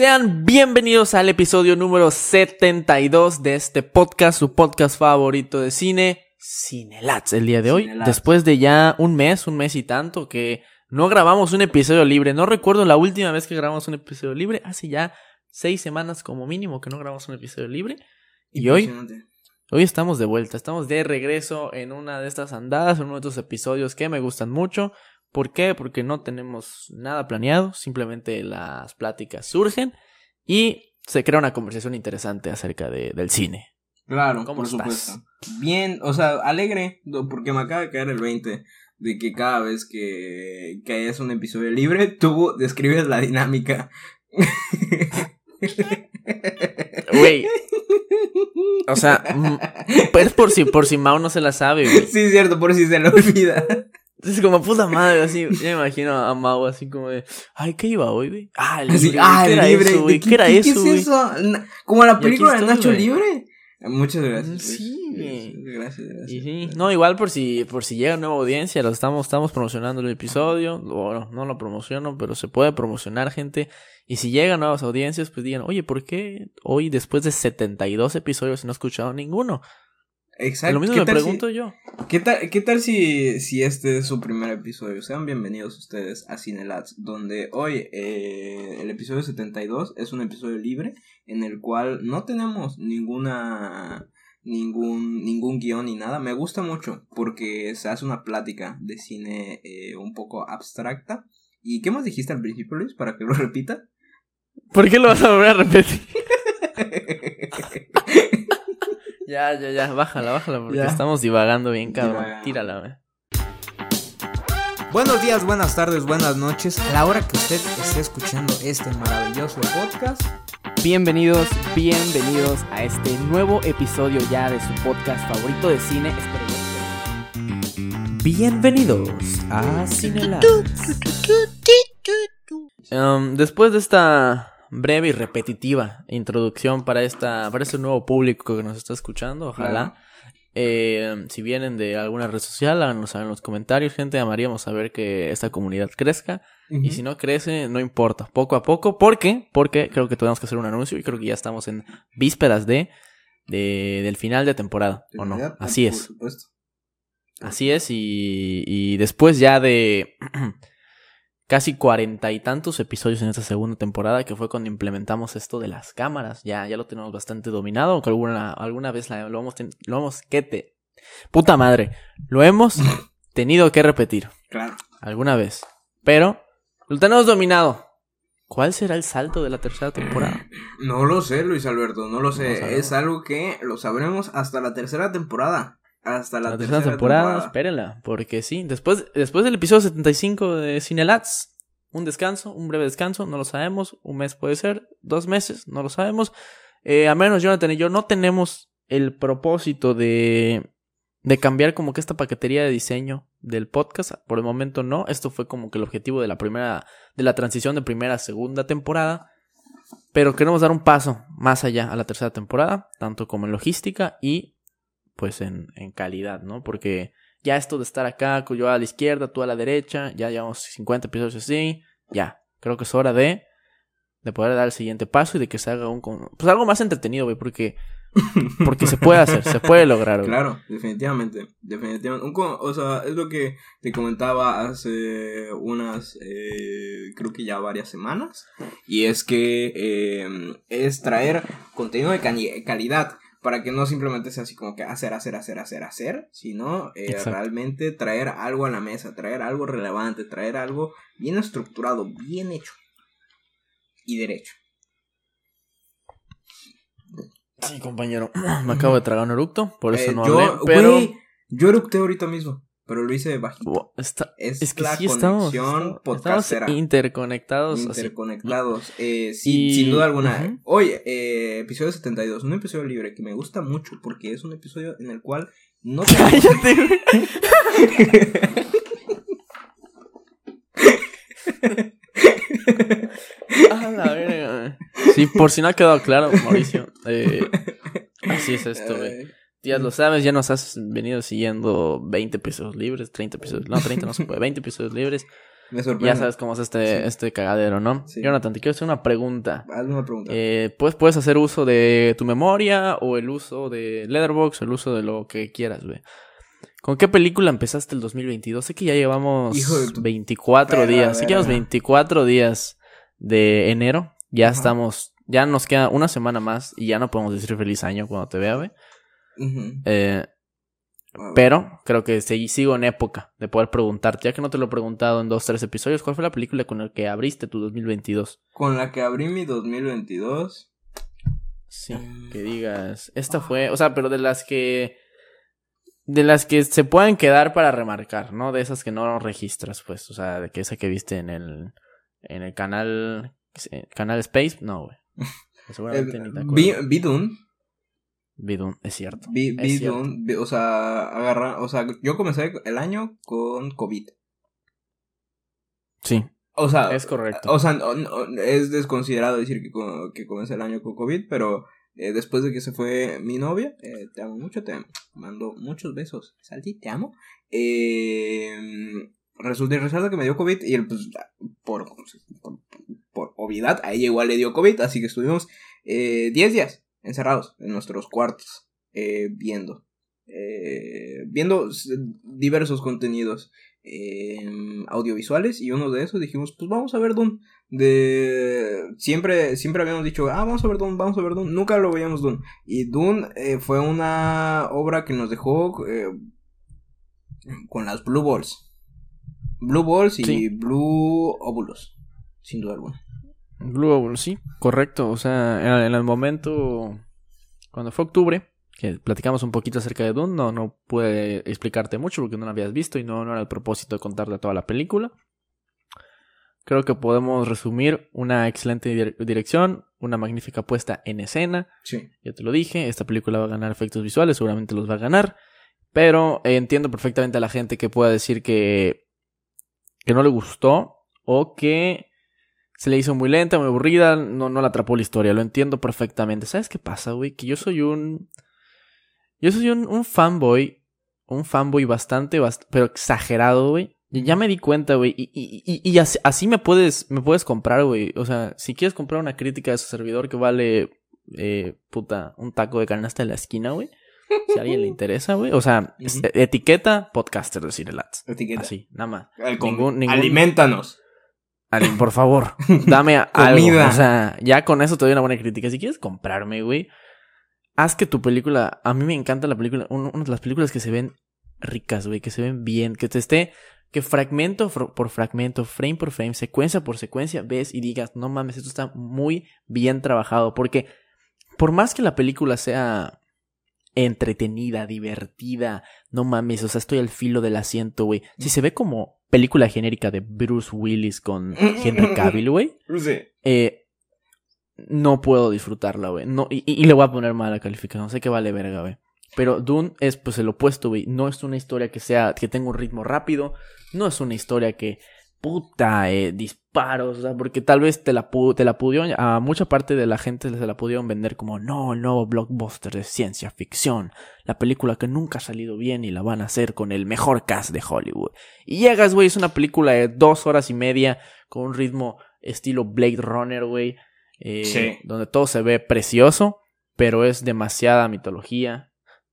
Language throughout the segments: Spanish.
Sean bienvenidos al episodio número 72 de este podcast, su podcast favorito de cine, Cinelats, el día de hoy. Cinelats. Después de ya un mes, un mes y tanto que no grabamos un episodio libre. No recuerdo la última vez que grabamos un episodio libre. Hace ya seis semanas como mínimo que no grabamos un episodio libre. Y hoy, hoy estamos de vuelta. Estamos de regreso en una de estas andadas, en uno de estos episodios que me gustan mucho. ¿Por qué? Porque no tenemos nada planeado, simplemente las pláticas surgen y se crea una conversación interesante acerca de- del cine. Claro, ¿Cómo por estás? supuesto. Bien, o sea, alegre, porque me acaba de caer el 20 de que cada vez que, que hayas un episodio libre, tú describes la dinámica. Güey, o sea, pues por si, por si Mao no se la sabe, güey. Sí, cierto, por si se le olvida. Es como puta madre, así, yo me imagino a Mao así como de, ay, ¿qué iba hoy, güey? Ah, el Así, libre, ah, ¿qué era libre. eso, güey? ¿Qué, ¿Qué era qué- qué eso, güey? es eso? Como la película de Nacho. Libre. Muchas gracias. Sí, Gracias, güey. Gracias, gracias. Y sí, no, igual por si, por si llega nueva audiencia, lo estamos, estamos promocionando el episodio. Bueno, no lo promociono, pero se puede promocionar, gente. Y si llegan nuevas audiencias, pues digan, oye, ¿por qué hoy, después de 72 episodios, no he escuchado ninguno? Exacto. Lo mismo ¿Qué me si- pregunto yo. ¿Qué tal, qué tal si, si este es su primer episodio? Sean bienvenidos ustedes a Cinelats, donde hoy eh, el episodio 72 es un episodio libre en el cual no tenemos ninguna ningún ningún guion ni nada. Me gusta mucho porque se hace una plática de cine eh, un poco abstracta. ¿Y qué más dijiste al principio, Luis? Para que lo repita. ¿Por qué lo vas a volver a repetir? Ya, ya, ya, bájala, bájala, porque Ya. estamos divagando bien, cabrón. Tírala, güey. Buenos días, buenas tardes, buenas noches. A la hora que usted esté escuchando este maravilloso podcast, Bienvenidos, bienvenidos a este nuevo episodio ya de su podcast favorito de cine. Espero Bienvenidos a Cinelab. Um, después de esta breve y repetitiva introducción para esta para este nuevo público que nos está escuchando, ojalá. Eh, si vienen de alguna red social, háganos saber en los comentarios, gente. Amaríamos saber que esta comunidad crezca. Y si no crece, no importa, poco a poco. ¿Por qué? Porque creo que tenemos que hacer un anuncio y creo que ya estamos en vísperas de, de- del final de temporada, ¿o no? Así es. Así es, y, y después ya de casi cuarenta y tantos episodios en esta segunda temporada, que fue cuando implementamos esto de las cámaras, ya, ya lo tenemos bastante dominado, aunque alguna, alguna vez la- lo hemos, lo hemos, que te, puta madre, lo hemos tenido que repetir, Claro. alguna vez, pero lo tenemos dominado. ¿Cuál será el salto de la tercera temporada? No lo sé, Luis Alberto, no lo No sé. es algo que lo sabremos hasta la tercera temporada. Hasta la, La, tercera temporada, espérenla, porque sí, después, después del episodio 75 de Cinelats, un descanso, un breve descanso, no lo sabemos, un mes puede ser, dos meses, no lo sabemos. Eh, a menos Jonathan y yo no tenemos el propósito de, de cambiar como que esta paquetería de diseño del podcast, por el momento no, esto fue como que el objetivo de la primera, de la transición de primera a segunda temporada. Pero queremos dar un paso más allá a la tercera temporada, tanto como en logística y pues en, en calidad, ¿no? Porque ya esto de estar acá, yo a la izquierda, tú a la derecha, ya llevamos 50 episodios así, ya, creo que es hora de, de poder dar el siguiente paso y de que se haga un, pues algo más entretenido, güey, porque, porque se puede hacer, se puede lograr, güey. Claro, definitivamente, definitivamente. Un o sea, es lo que te comentaba hace unas, eh, creo que ya varias semanas. Y es que eh, es traer contenido de calidad. Para que no simplemente sea así como que hacer, hacer, hacer, hacer, hacer, sino eh, realmente traer algo a la mesa, traer algo relevante, traer algo bien estructurado, bien hecho y derecho. Sí, compañero, me acabo de tragar un eructo, por eso Eh, no yo, hablé, pero... yo eructé ahorita mismo, pero lo hice bajito. Está- Es, es que la sí conexión estamos- interconectados. interconectados. Eh, sí, Y- sin duda alguna. Ujú. Hoy, eh, episodio 72, un episodio libre que me gusta mucho porque es un episodio en el cual no te- Cállate, la verga. Sí, por si no ha quedado claro, Mauricio. eh, así es esto, güey. Ya lo sabes, ya nos has venido siguiendo 20 episodios libres, 30 episodios. No, 30 no se puede, 20 episodios libres. Me sorprende. Ya sabes cómo es este, Sí. este cagadero, ¿no? Sí. Jonathan, te quiero hacer una pregunta. Hazme una pregunta. Eh, pues puedes hacer uso de tu memoria o el uso de Letterboxd, el uso de lo que quieras, güey. ¿Con qué película empezaste el 2022? Sé que ya llevamos Hijo de tu 24 perra días. Sé que llevamos verga. 24 días de enero. Ya Ajá. estamos, ya nos queda una semana más y ya no podemos decir feliz año cuando te vea, güey. Eh, pero creo que sigo en época de poder preguntarte, ya que no te lo he preguntado en dos, tres episodios, ¿cuál fue la película con la que abriste tu 2022? Con la que abrí mi 2022. Sí, Mm. que digas, esta fue, o sea, pero de las que de las que se pueden quedar para remarcar, ¿no? De esas que no registras, pues, o sea, de que esa que viste en el en el canal eh, canal Space, no, güey. Seguramente Eh, ni te acuerdas. vi Dune. Vi Dune, es cierto. Vi, Es cierto. Vi- o sea, agarra, o sea, yo comencé el año con COVID. Sí, O sea, es correcto. O sea, no- no- es desconsiderado decir que, que comencé el año con COVID, pero eh, después de que se fue mi novia, eh, te amo mucho, te mando muchos besos. Salti, te amo. Eh, resulta y resalta que me dio COVID y él, pues, por, por, por obviedad, a ella igual le dio COVID, así que estuvimos eh, 10 días encerrados en nuestros cuartos, eh, viendo. eh, viendo diversos contenidos eh, audiovisuales. Y uno de esos dijimos pues vamos a ver Dune. De siempre siempre habíamos dicho ah vamos a ver Dune vamos a ver Dune nunca lo veíamos Dune. Y Dune eh, fue una obra que nos dejó eh, con las Blue Balls. Blue Balls y Sí. Blue Óvulos sin duda alguna Blue Owl, sí, correcto. O sea, en, el momento, cuando fue octubre, que platicamos un poquito acerca de Dune, no, no pude explicarte mucho porque no lo habías visto y no, no era el propósito de contarte toda la película. Creo que podemos resumir una excelente dir- dirección, una magnífica puesta en escena. sí Ya te lo dije, esta película va a ganar efectos visuales, seguramente los va a ganar. Pero entiendo perfectamente a la gente que pueda decir que, que no le gustó o que se le hizo muy lenta, muy aburrida, no, no la atrapó la historia. Lo entiendo perfectamente. ¿Sabes qué pasa, güey? Que yo soy un. Yo soy un, un fanboy. Un fanboy bastante, bast- pero exagerado, güey. Ya me di cuenta, güey. Y, y, y, y así, así me puedes, me puedes comprar, güey. O sea, si quieres comprar una crítica de su servidor que vale eh, puta, un taco de canasta en la esquina, güey. Si a alguien le interesa, güey. O sea, etiqueta podcaster de Cinelats. etiqueta Así, nada más. Ningún- ningún- alimentanos Alguien, por favor, dame algo. O sea, ya con eso te doy una buena crítica. Si quieres comprarme, güey, haz que tu película. A mí me encanta la película. un- Una de las películas que se ven ricas, güey, que se ven bien, que te esté. Que fragmento fr- por fragmento, frame por frame, secuencia por secuencia, ves y digas, no mames, esto está muy bien trabajado. Porque por más que la película sea entretenida, divertida, no mames, o sea, estoy al filo del asiento, güey. Si se ve como película genérica de Bruce Willis con Henry Cavill, güey, sí eh, no puedo disfrutarla, güey. No, y, y- le voy a poner mala calificación, sé que vale verga, güey. Pero Dune es pues el opuesto, güey. No es una historia que sea, que tenga un ritmo rápido. No es una historia que, puta, eh, disparos, o sea, porque tal vez te la, te la pudieron, a mucha parte de la gente se la pudieron vender como, no, el nuevo blockbuster de ciencia ficción. La película que nunca ha salido bien y la van a hacer con el mejor cast de Hollywood. Y llegas, güey, es una película de dos horas y media con un ritmo estilo Blade Runner, güey. eh, Sí. Donde todo se ve precioso, pero es demasiada mitología.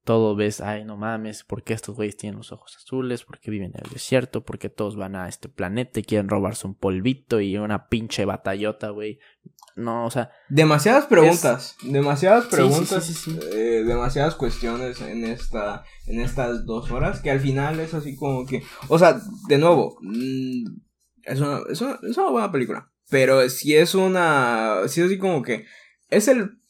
Todo ves, ay, no mames, ¿por qué estos güeyes tienen los ojos azules? ¿Por qué viven en el desierto? ¿Por qué todos van a este planeta y quieren robarse un polvito y una pinche batallota, güey? No, o sea, Demasiadas preguntas, demasiadas preguntas, sí, sí, sí. eh, demasiadas cuestiones en esta, en estas dos horas que al final es así como que, o sea, de nuevo, mm, es una, es una, es una buena película, pero si es una, si es así como que es el,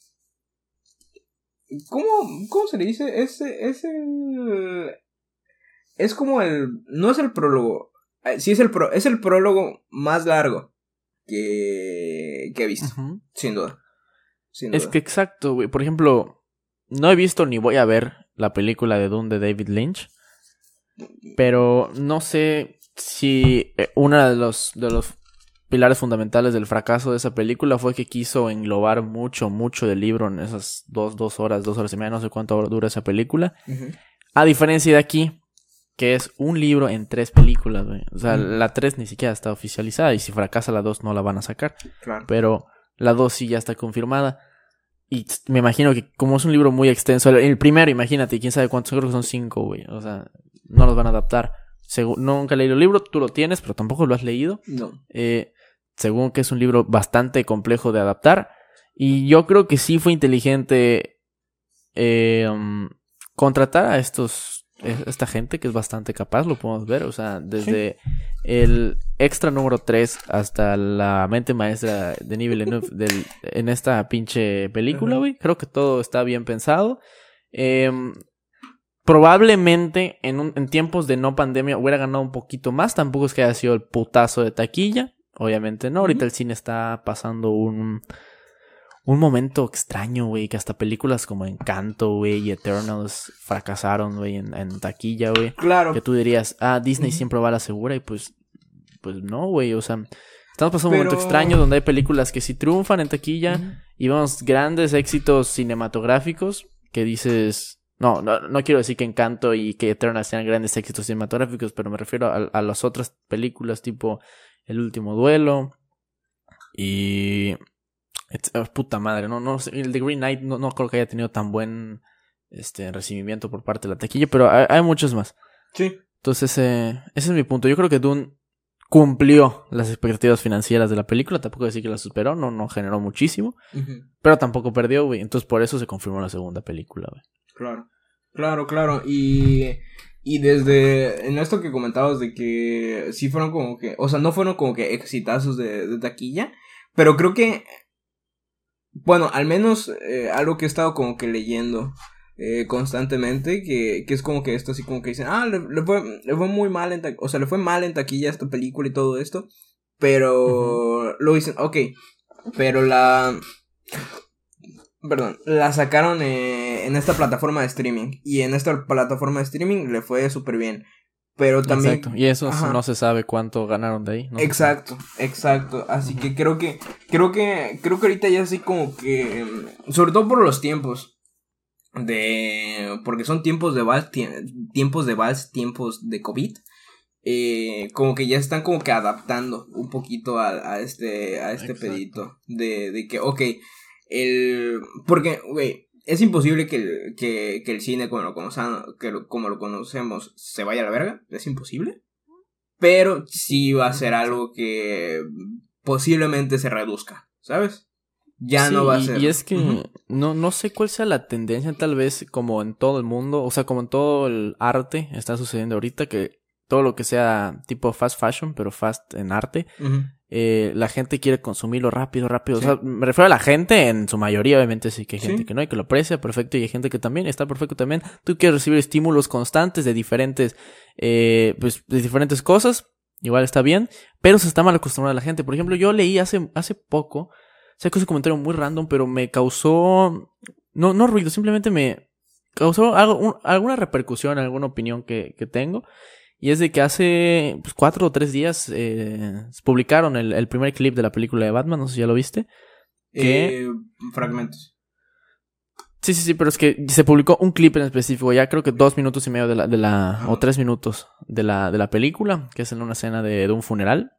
¿cómo, cómo se le dice? Es, es el, es como el, no es el prólogo, eh, sí es el, pro, es el prólogo más largo que, que he visto. Sin duda. Sin es que exacto, güey. Por ejemplo, no he visto ni voy a ver la película de Dune de David Lynch. Pero no sé si eh, uno de los, de los pilares fundamentales del fracaso de esa película fue que quiso englobar mucho, mucho del libro en esas dos, dos horas, dos horas y media, no sé cuánto dura esa película. A diferencia de aquí, que es un libro en tres películas, güey. O sea, la tres ni siquiera está oficializada y si fracasa la dos no la van a sacar. Claro. Pero la dos sí ya está confirmada. Y me imagino que como es un libro muy extenso, el, el primero, imagínate, quién sabe cuántos, creo que son cinco, güey. O sea, no los van a adaptar. Segu- nunca he leído el libro, tú lo tienes, pero tampoco lo has leído. No. Eh, según que es un libro bastante complejo de adaptar. Y yo creo que sí fue inteligente eh, um, contratar a estos eh, esta gente que es bastante capaz, lo podemos ver. O sea, desde el extra número 3 hasta la mente maestra de nivel del, en esta pinche película, güey. Creo que todo está bien pensado. Em, probablemente en, un- en tiempos de no pandemia hubiera ganado un poquito más. Tampoco es que haya sido el putazo de taquilla. Obviamente no. Ahorita el cine está pasando un, un momento extraño, güey. Que hasta películas como Encanto, güey, y Eternals fracasaron, güey, en, en taquilla, güey. Claro. Que tú dirías, ah, Disney siempre va a la segura. Y pues, pues no, güey. O sea, estamos pasando un momento extraño donde hay películas que sí triunfan en taquilla y vemos grandes éxitos cinematográficos que dices. No, no, no quiero decir que Encanto y que Eternal sean grandes éxitos cinematográficos, pero me refiero a, a las otras películas tipo El último duelo y. oh, puta madre, no, no El de Green Knight no, no creo que haya tenido tan buen este recibimiento por parte de la taquilla, pero hay, hay muchos más. Sí. Entonces, eh, ese es mi punto. Yo creo que Dune cumplió las expectativas financieras de la película. Tampoco decir que la superó, no, no generó muchísimo. Pero tampoco perdió, güey. Entonces por eso se confirmó la segunda película, güey. Claro, claro, claro. Y, y desde en esto que comentabas de que sí fueron como que, o sea, no fueron como que exitazos de, de taquilla, pero creo que, bueno, al menos eh, algo que he estado como que leyendo eh, constantemente, que, que es como que esto así como que dicen, ah, le, le fue, le fue muy mal en taquilla, o sea, le fue mal en taquilla esta película y todo esto, pero lo dicen, ok, pero la... Perdón, la sacaron eh, en esta plataforma de streaming. Y en esta plataforma de streaming le fue súper bien. Pero también. Exacto. Y eso Ajá. no se sabe cuánto ganaron de ahí. ¿no? Exacto, exacto. Así que creo que. Creo que. Creo que ahorita ya así como que. mm, Sobre todo por los tiempos. De. Porque son tiempos de vals. tie- Tiempos de vals, tiempos de COVID. eh, como que ya están como que adaptando un poquito a, a este. A este Exacto. pedito. De, de que, ok. El. Porque, güey. Es imposible que el, que, que el cine como lo, conocemos, que lo- como lo conocemos se vaya a la verga. Es imposible. Pero sí va a ser algo que posiblemente se reduzca, ¿sabes? Ya Sí, no va a ser. Y es que no, no sé cuál sea la tendencia, tal vez como en todo el mundo, o sea, como en todo el arte está sucediendo ahorita, que todo lo que sea tipo fast fashion, pero fast en arte, eh, la gente quiere consumirlo rápido, rápido. Sí. O sea, me refiero a la gente en su mayoría, obviamente sí que hay gente Sí. que no y que lo aprecia perfecto y hay gente que también está perfecto también. Tú quieres recibir estímulos constantes de diferentes, eh, pues, de diferentes cosas, igual está bien, pero se está mal acostumbrada la gente. Por ejemplo, yo leí hace, hace poco, sé que es un comentario muy random, pero me causó, no, no ruido, simplemente me causó algo, un- alguna repercusión, alguna opinión que, que tengo. Y es de que hace pues, cuatro o tres días eh, publicaron el, el primer clip de la película de Batman, no sé si ya lo viste. ¿Qué? Eh, fragmentos. Sí, sí, sí, pero es que se publicó un clip en específico, ya creo que dos minutos y medio de la, de la o tres minutos de la, de la película, que es en una escena de, de un funeral,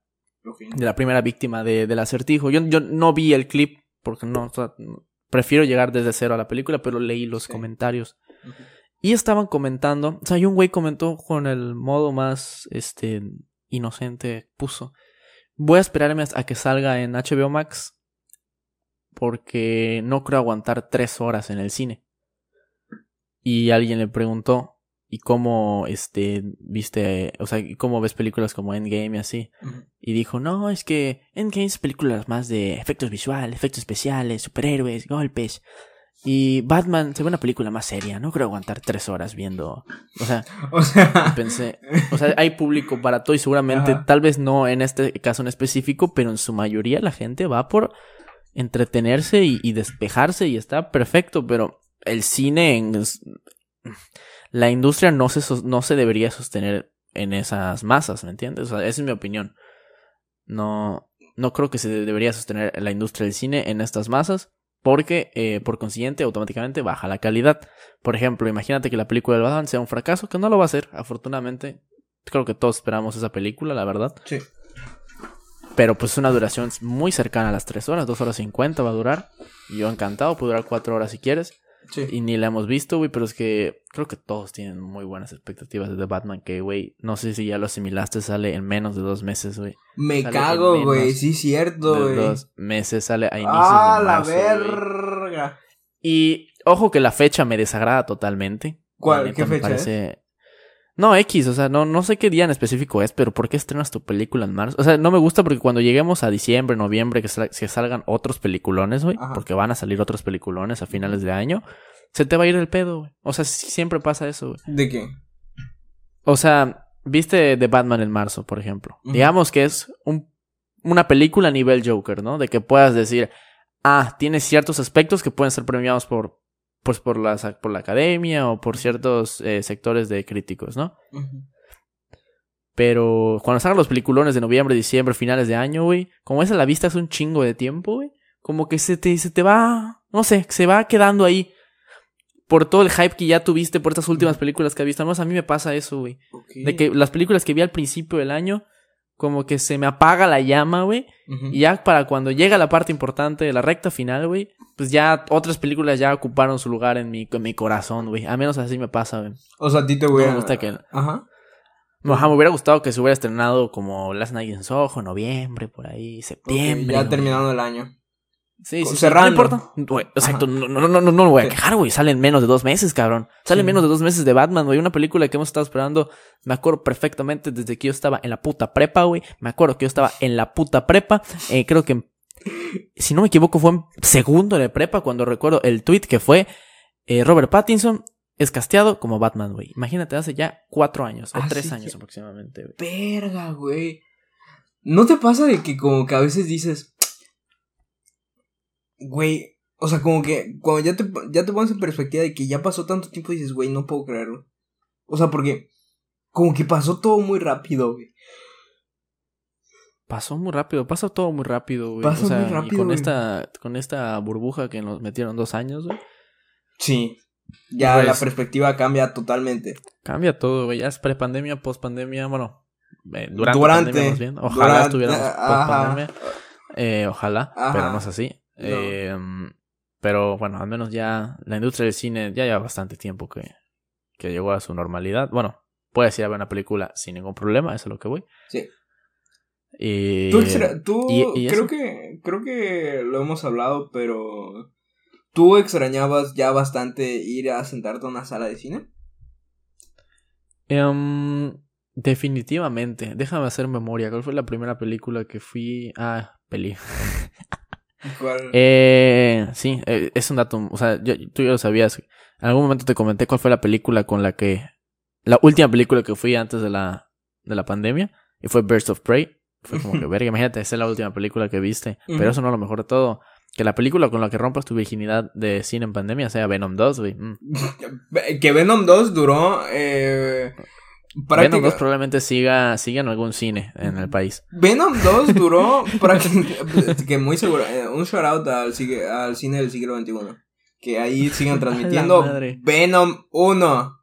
de la primera víctima de, del acertijo. Yo, yo no vi el clip porque no, o sea, prefiero llegar desde cero a la película, pero leí los Sí. comentarios. Ujú. Y estaban comentando, o sea, y un güey comentó con el modo más, este, inocente, puso, voy a esperarme a que salga en HBO Max porque no creo aguantar tres horas en el cine. Y alguien le preguntó, ¿y cómo, este, viste, o sea, ¿y cómo ves películas como Endgame y así? Y dijo, no, es que Endgame es películas más de efectos visuales, efectos especiales, superhéroes, golpes. Y Batman se ve una película más seria, no creo aguantar tres horas viendo. O sea, O sea. pensé, o sea, hay público para todo y seguramente, Ajá. tal vez no en este caso en específico, pero en su mayoría la gente va por entretenerse y, y despejarse y está perfecto, pero el cine en la industria no se no se debería sostener en esas masas, ¿me entiendes? O sea, esa es mi opinión. No no creo que se debería sostener la industria del cine en estas masas. Porque, eh, por consiguiente, automáticamente baja la calidad. Por ejemplo, imagínate que la película del Batman sea un fracaso, que no lo va a ser, afortunadamente. Creo que todos esperamos esa película, la verdad. Sí. Pero pues es una duración muy cercana a las 3 horas, 2 horas 50 va a durar. Y yo encantado, puede durar 4 horas si quieres. Sí. Y ni la hemos visto, güey, pero es que creo que todos tienen muy buenas expectativas de The Batman, que, güey, no sé si ya lo asimilaste, sale en menos de dos meses, güey. Me Sale cago, güey. Sí, cierto, güey. dos meses, sale a inicios Ah, de la marzo, verga. Y ojo que la fecha me desagrada totalmente. ¿Cuál? ¿Qué me fecha parece- No, X, o sea, no, no sé qué día en específico es, pero ¿por qué estrenas tu película en marzo? O sea, no me gusta porque cuando lleguemos a diciembre, noviembre, que, sal- que salgan otros peliculones, güey, porque van a salir otros peliculones a finales de año, se te va a ir el pedo, güey. O sea, siempre pasa eso, güey. ¿De qué? O sea, viste The Batman en marzo, por ejemplo. Digamos que es un, una película a nivel Joker, ¿no? De que puedas decir, ah, tiene ciertos aspectos que pueden ser premiados por, pues por, las, por la academia o por ciertos eh, sectores de críticos, ¿no? Pero cuando salgan los peliculones de noviembre, diciembre, finales de año, güey, como es a la vista es un chingo de tiempo, güey. Como que se te, se te va, no sé, se va quedando ahí. Por todo el hype que ya tuviste por estas últimas películas que has visto. Además, a mí me pasa eso, güey. De que las películas que vi al principio del año, como que se me apaga la llama, güey. Y ya para cuando llega la parte importante de la recta final, güey, pues ya otras películas ya ocuparon su lugar en mi, en mi corazón, güey. A menos así me pasa, güey. O sea, a ti te No voy me gusta que... Ajá. Ajá, me hubiera gustado que se hubiera estrenado como Last Night in Soho, noviembre, por ahí, septiembre. ya güey. terminando el año. Sí, sí, sí, cerrando. No importa. Exacto, Ajá. no, no, no, no, me voy a quejar, güey. Salen menos de dos meses, cabrón. Salen Sí. menos de dos meses de Batman, güey. Una película que hemos estado esperando. Me acuerdo perfectamente desde que yo estaba en la puta prepa, güey. Me acuerdo que yo estaba en la puta prepa. Eh, creo que, si no me equivoco, fue en segundo de prepa cuando recuerdo el tweet que fue eh, Robert Pattinson es casteado como Batman, güey. Imagínate, hace ya cuatro años o Ah, tres años aproximadamente, güey. Verga, güey. ¿No te pasa de que como que a veces dices... Güey, o sea, como que cuando ya te, ya te pones en perspectiva de que ya pasó tanto tiempo dices, güey, no puedo creerlo. O sea, porque como que pasó todo muy rápido, güey. Pasó muy rápido, pasa todo muy rápido, güey. Pasa o sea, muy y rápido, con güey. esta, con esta burbuja que nos metieron dos años, güey. Sí. Ya Pues- la perspectiva cambia totalmente. Cambia todo, güey. Ya es prepandemia, postpandemia, bueno, eh, durante, Durante, pandemia más bien. Ojalá durante, estuviéramos ajá. postpandemia. Eh, ojalá, Ajá. pero no es así. Eh, pero bueno, al menos ya la industria del cine ya lleva bastante tiempo que, que llegó a su normalidad. Bueno, puedes ir a ver una película sin ningún problema, eso es lo que voy. Sí. Y, Tú, extra- tú y- y creo que creo que lo hemos hablado, pero tú extrañabas ya bastante ir a sentarte a una sala de cine. Em, definitivamente. Déjame hacer memoria. ¿Cuál fue la primera película que fui? Ah, peli. ¿Cuál? Eh, sí, eh, es un dato. O sea, yo- tú ya lo sabías. En algún momento te comenté cuál fue la película con la que. La última película que fui antes de la, de la pandemia. Y fue Burst of Prey. Fue como que, verga, imagínate, esa es la última película que viste. Pero eso no es lo mejor de todo. Que la película con la que rompas tu virginidad de cine en pandemia sea Venom 2, güey. Mm. Que Venom 2 duró eh, Venom práctica- 2 probablemente siga, siga en algún cine en el país. Venom 2 duró prácticamente que muy seguro eh, un shout out al, cine del siglo XXI que ahí sigan transmitiendo. Venom 1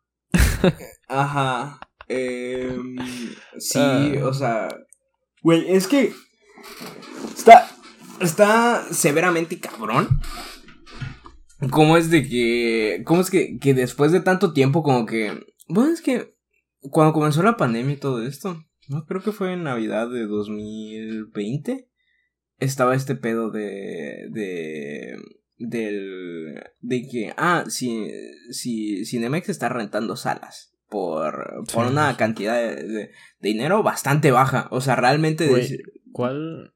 ajá em, sí Ah. o sea güey es que está está severamente cabrón cómo es de que cómo es que, que después de tanto tiempo como que bueno es que cuando comenzó la pandemia y todo esto no creo que fue en Navidad de 2020 estaba este pedo de de del de que ah si si Cinemex está rentando salas por por una cantidad de, dinero bastante baja o sea realmente decir- ¿Cuál?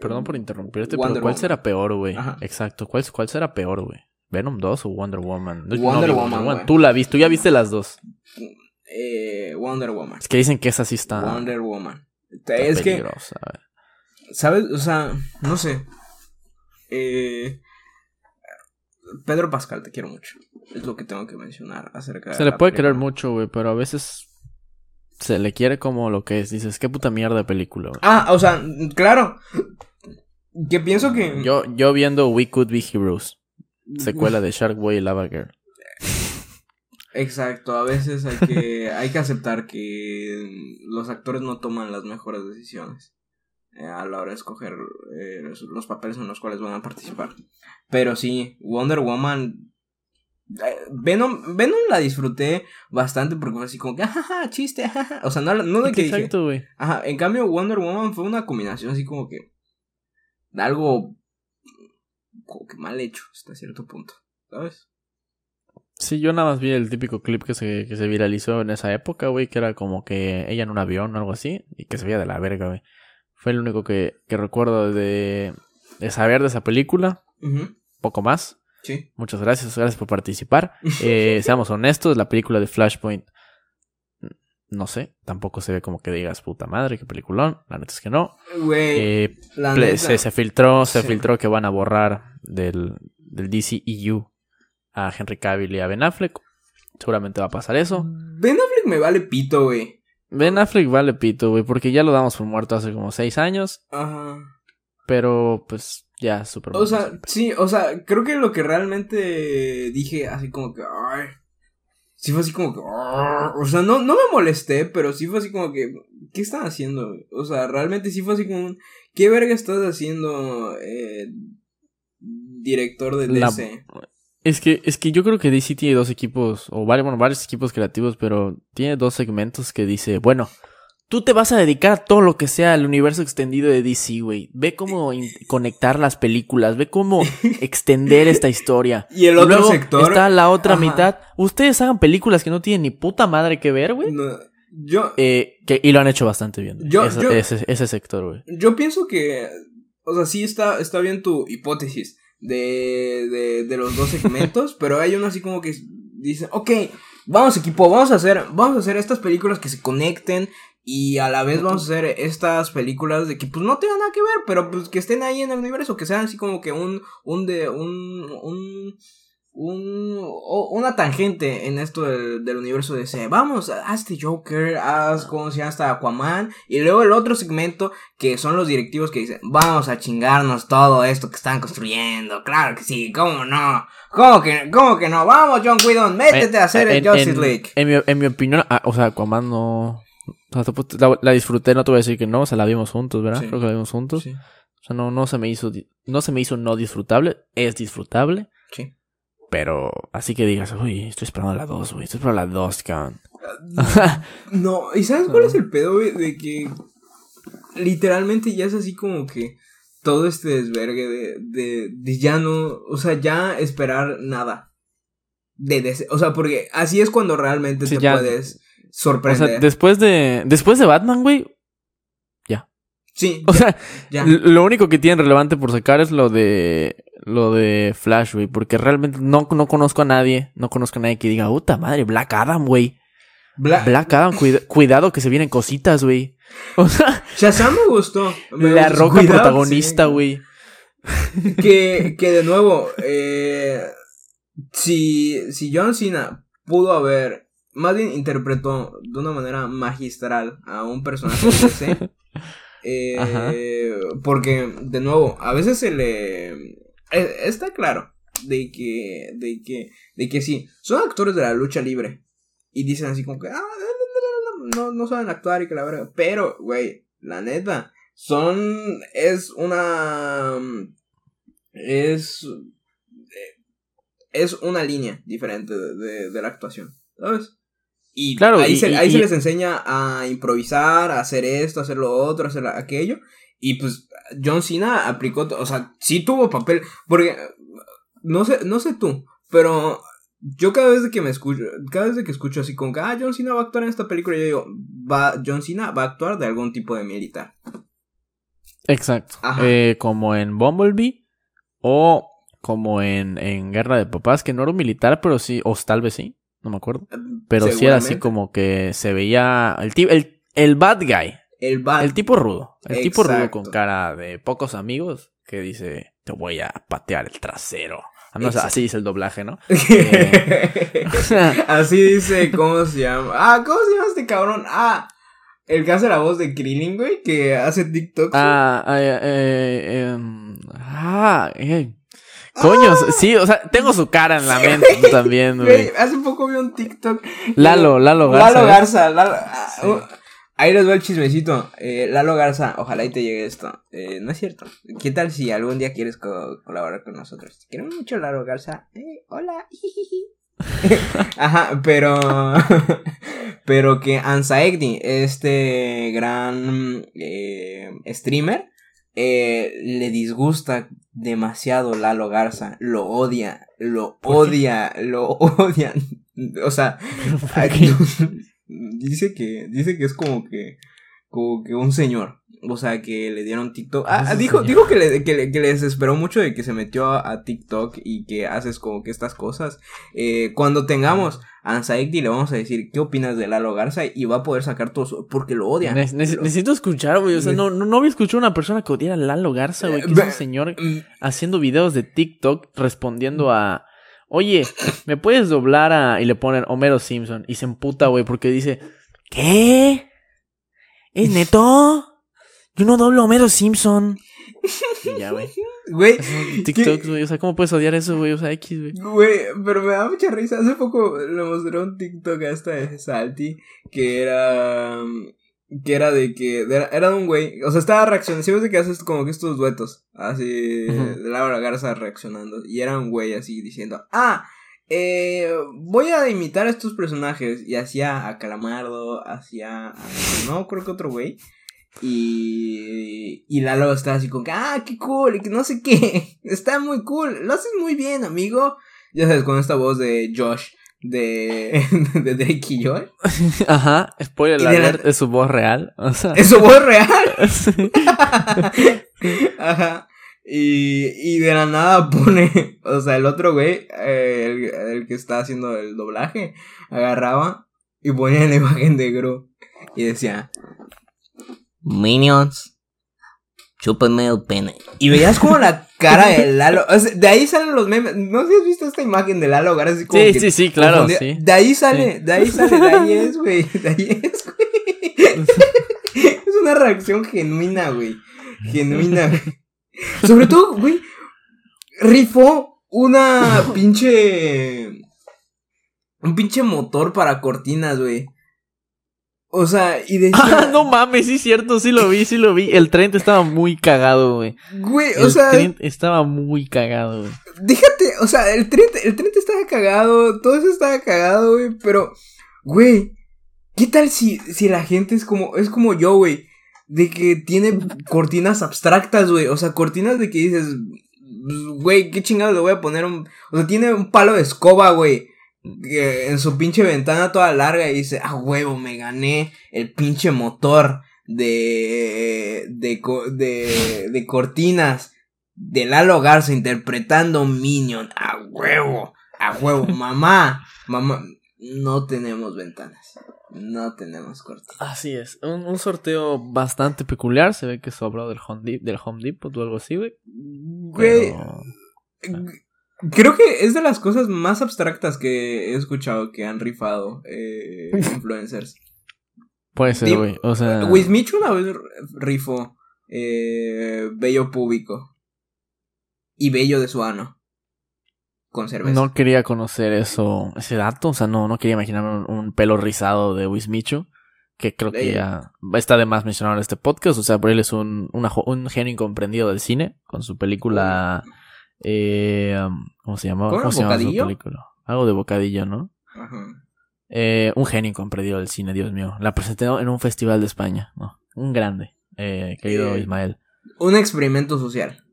Perdón por interrumpirte, Wonder pero ¿cuál Woman. será peor, güey? Exacto, ¿cuál, ¿cuál será peor, güey? ¿Venom 2 o Wonder Woman? No, Wonder vi Woman, güey. Tú la viste, tú ya viste las dos. Eh, Wonder Woman Es que dicen que esa sí está, Wonder Woman está es que. ¿Sabes? O sea, no sé. Eh, Pedro Pascal, te quiero mucho. Es lo que tengo que mencionar acerca de Se le puede película. querer mucho, güey, pero a veces se le quiere como lo que es. Dices, qué puta mierda de película, güey. Ah, o sea, claro. Que pienso que. Yo, yo viendo We Could Be Heroes, secuela de Shark Boy y Lava Girl. Exacto, a veces hay que, hay que aceptar que los actores no toman las mejores decisiones eh, a la hora de escoger eh, los, los papeles en los cuales van a participar. Pero sí, Wonder Woman. eh, Venom, Venom la disfruté bastante porque fue así como que, jajaja, chiste, jaja. O sea, no, no de que Exacto, güey. Ajá, en cambio Wonder Woman fue una combinación así como que de algo como que mal hecho hasta cierto punto, ¿sabes? Sí, yo nada más vi el típico clip que se, que se viralizó en esa época, güey, que era como que ella en un avión o algo así, y que se veía de la verga, güey. Fue el único que, que recuerdo de, de saber de esa película, Ujú, poco más. Sí. Muchas gracias, gracias por participar. Eh, seamos honestos, la película de Flashpoint, no sé, tampoco se ve como que digas, puta madre, qué peliculón. La neta es que no. Güey, Eh, se, se filtró, se Sí. filtró que van a borrar del, del DCEU a Henry Cavill y a Ben Affleck. Seguramente va a pasar eso. Ben Affleck me vale pito, güey. Ben Affleck vale pito, güey, porque ya lo damos por muerto hace como seis años. Ajá. Pero, pues, ya, súper O sea, sí, o sea, creo que lo que realmente dije así como que, ay, sí fue así como que, o sea, no, no me molesté, pero sí fue así como que, ¿qué están haciendo? O sea, realmente sí fue así como, un, ¿qué verga estás haciendo, eh, director de La- DC? Es que, es que yo creo que DC tiene dos equipos, o varios, bueno, varios equipos creativos, pero tiene dos segmentos que dice, bueno, tú te vas a dedicar a todo lo que sea el universo extendido de DC, güey. Ve cómo conectar las películas, ve cómo extender esta historia. Y el otro luego sector, está la otra Ajá. mitad. Ustedes hagan películas que no tienen ni puta madre que ver, güey. no, yo, Eh, que, y lo han hecho bastante bien. yo- ese, ese sector, güey. Yo pienso que, o sea, sí está, está bien tu hipótesis de, de, de los dos segmentos, pero hay uno así como que dice, ok, vamos equipo, vamos a hacer, vamos a hacer estas películas que se conecten y a la vez vamos a hacer estas películas de que pues no tengan nada que ver, pero pues que estén ahí en el universo, que sean así como que un, un de, un, un, un, o- una tangente en esto del, del universo de DC. Vamos, haz este Joker, haz como se llama hasta Aquaman. Y luego el otro segmento que son los directivos que dicen, vamos a chingarnos todo esto que están construyendo. Claro que sí, cómo no. ¿Cómo que, cómo que no? Vamos, John Whedon, métete a hacer el Justice en- League. En mi, en mi opinión, ah, o sea, Aquaman no. o sea, te- la, la disfruté, no te voy a decir que no, o sea, la vimos juntos, ¿verdad? Sí. Creo que la vimos juntos. Sí, O sea, no, no se me hizo, no se me hizo no disfrutable, es disfrutable, sí. Pero así que digas, uy, estoy esperando la 2, güey, estoy esperando la 2, cabrón. No, ¿y sabes cuál es el pedo, güey? De que literalmente ya es así como que todo este desvergue de, de, de ya no, o sea, ya esperar nada. De, o sea, porque así es cuando realmente Sí, te ya. puedes O sorprender. sea, después de, después de Batman, güey, sí, o sea, ya. lo único que tienen relevante por sacar es lo de, lo de Flash, güey, porque realmente no, no conozco a nadie, no conozco a nadie que diga, puta madre, Black Adam, güey. Bla- Black Adam, cuida- cuidado que se vienen cositas, güey. O sea, Shazam me gustó. Me la gustó. roca Cuidado, protagonista, sí. güey. que, que de nuevo, eh, si, si John Cena pudo haber, más bien interpretó de una manera magistral a un personaje de DC, eh, porque de nuevo, a veces se le... eh, está claro de que, de que, de que sí, son actores de la lucha libre y dicen así como que, ah, no, no saben actuar y que la verdad, pero, güey, la neta, son, es una, es, eh, es una línea diferente de, de- de la actuación, ¿sabes? Y Claro, ahí, y- se, y- ahí y- se les enseña a improvisar, a hacer esto, a hacer lo otro, a hacer aquello. Y pues John Cena aplicó, o sea, sí tuvo papel, porque no sé, no sé tú, pero yo cada vez de que me escucho, cada vez de que escucho así como que, ah, John Cena va a actuar en esta película, yo digo, va, John Cena va a actuar de algún tipo de militar. Exacto. Eh, como en Bumblebee o como en, en Guerra de Papás, que no era un militar, pero sí, o tal vez sí, no me acuerdo. Pero sí era así como que se veía el, el, el bad guy, El Bat- el tipo rudo, el tipo rudo con cara de pocos amigos que dice, te voy a patear el trasero. Ah, no, o sea, Exacto. así dice el doblaje, ¿no? Así dice, ¿cómo se llama? Ah, ¿cómo se llama este cabrón? Ah, El que hace la voz de Krillin, güey, que hace TikTok. Ah, ah, eh, eh, em, ah, eh. Coño, Ah. sí, o sea, tengo su cara en la mente también, Güey, hace poco vi un TikTok. Lalo, Lalo Garza. Lalo ¿eh? Garza, Lalo- ah, Sí. uh, Ahí les va el chismecito. Eh, Lalo Garza, ojalá y te llegue esto. Eh, no es cierto. ¿Qué tal si algún día quieres co- colaborar con nosotros? Te Queremos mucho, Lalo Garza. Eh, hola. Ajá, pero. pero que Ansaegdi, este gran eh, streamer, eh, le disgusta demasiado Lalo Garza. Lo odia, lo odia, lo odia. O sea, dice que dice que es como que como que un señor o sea que le dieron TikTok ah, dijo señor. dijo que le, que, le, que le desesperó mucho de que se metió a, a TikTok y que haces como que estas cosas Eh, cuando tengamos a Ansaegdi le vamos a decir qué opinas de Lalo Garza y va a poder sacar todo su, porque lo odia Ne- nece- necesito escuchar, güey. O sea, no, no, no había escuchado a una persona que odiara a Lalo Garza, güey. Que es un señor Mm, haciendo videos de TikTok respondiendo a. Oye, ¿me puedes doblar a.? Y le ponen Homero Simpson. Y se emputa, güey, porque dice. ¿Qué? ¿Es neto? Yo no doblo a Homero Simpson. Y ya, güey. güey Esos TikToks, güey. O sea, ¿cómo puedes odiar eso, güey? O sea, X, güey. Güey, pero me da mucha risa. Hace poco le mostré un TikTok a esta de Salty que era. Que era de que. Era, de un güey. O sea, estaba reaccionando. Si ves de que haces como que estos duetos. Así. Ujú. De Laura Garza reaccionando. Y era un güey así diciendo. Ah. Eh, voy a imitar a estos personajes. Y hacía a Calamardo. Hacía a. No, creo que otro güey. Y. Y Lalo estaba así como que. Ah, qué cool. Y que no sé qué. Está muy cool. Lo haces muy bien, amigo. Ya sabes, con esta voz de Josh. De. De Drake y. Ajá. Spoiler Y de la- alert, es su voz real. O sea. Es su voz real. sí. Ajá. Y, y de la nada pone, o sea, el otro güey, eh, el, el que está haciendo el doblaje, agarraba y ponía la imagen de Gru y decía, Minions, chúpenme el pene. Y veías como la cara de Lalo, o sea, de ahí salen los memes, no sé si has visto esta imagen de Lalo, ahora así como Sí, que sí, sí, claro, sí. De ahí sale, de ahí sale, de ahí es, güey, de ahí es, güey. Es una reacción genuina, güey. Genuina, güey. Sobre todo, güey. Rifó una pinche. Un pinche motor para cortinas, güey. O sea, y decía. Ah, no mames, sí, cierto, sí lo vi, sí lo vi. El tren estaba muy cagado, güey. Güey, El o sea, tren estaba muy cagado, güey. déjate, o sea, el tren, el tren estaba cagado, todo eso estaba cagado, güey, pero, güey, ¿qué tal si, si la gente es como, es como yo, güey, de que tiene cortinas abstractas, güey, o sea, cortinas de que dices, güey, qué chingado le voy a poner un, o sea, tiene un palo de escoba, güey, en su pinche ventana toda larga y dice, ah, huevo, me gané el pinche motor de, de, de, de cortinas de Lalo Garza interpretando Minion. A huevo, a huevo, mamá, mamá, no tenemos ventanas, no tenemos cortinas. Así es. Un, un sorteo bastante peculiar. Se ve que sobró del Home, Dep- del Home Depot o algo así, güey. Güey, Pero- creo que es de las cosas más abstractas que he escuchado que han rifado eh, influencers. Puede ser, güey. O sea. Wismichu una vez rifó eh, bello público y bello de su ano con cerveza. No quería conocer eso, ese dato. O sea, no, no quería imaginarme un, un pelo rizado de Wismichu. Que creo que ya está de más mencionar en este podcast. O sea, por él es un, una un genio incomprendido del cine. Con su película. Eh, ¿Cómo se llamaba? ¿Cómo se llama su película? Algo de bocadillo, ¿no? Ajá. Eh, un genio incomprendido del cine, Dios mío. La presenté en un festival de España. ¿no? Un grande. Eh, querido Eh, Ismael. Un experimento social.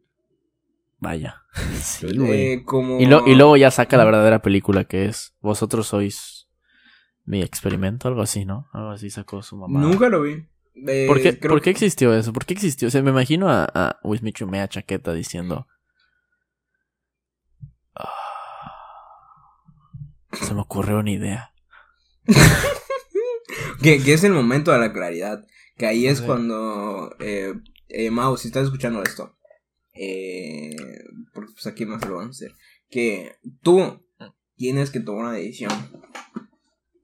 Vaya. Sí. Eh, como... Y, lo- y luego ya saca la verdadera película que es Vosotros sois mi experimento, algo así, ¿no? Algo así sacó su mamá. Nunca lo vi. Eh, ¿Por qué, creo por qué existió eso? ¿Por qué existió? O sea, me imagino a, a Wismichu Mea Chaqueta diciendo. Se me ocurrió una idea. Que, que es el momento de la claridad. Que ahí es cuando. Eh, eh, Mau, si estás escuchando esto. Eh, porque pues aquí más lo vamos a hacer. Que tú tienes que tomar una decisión.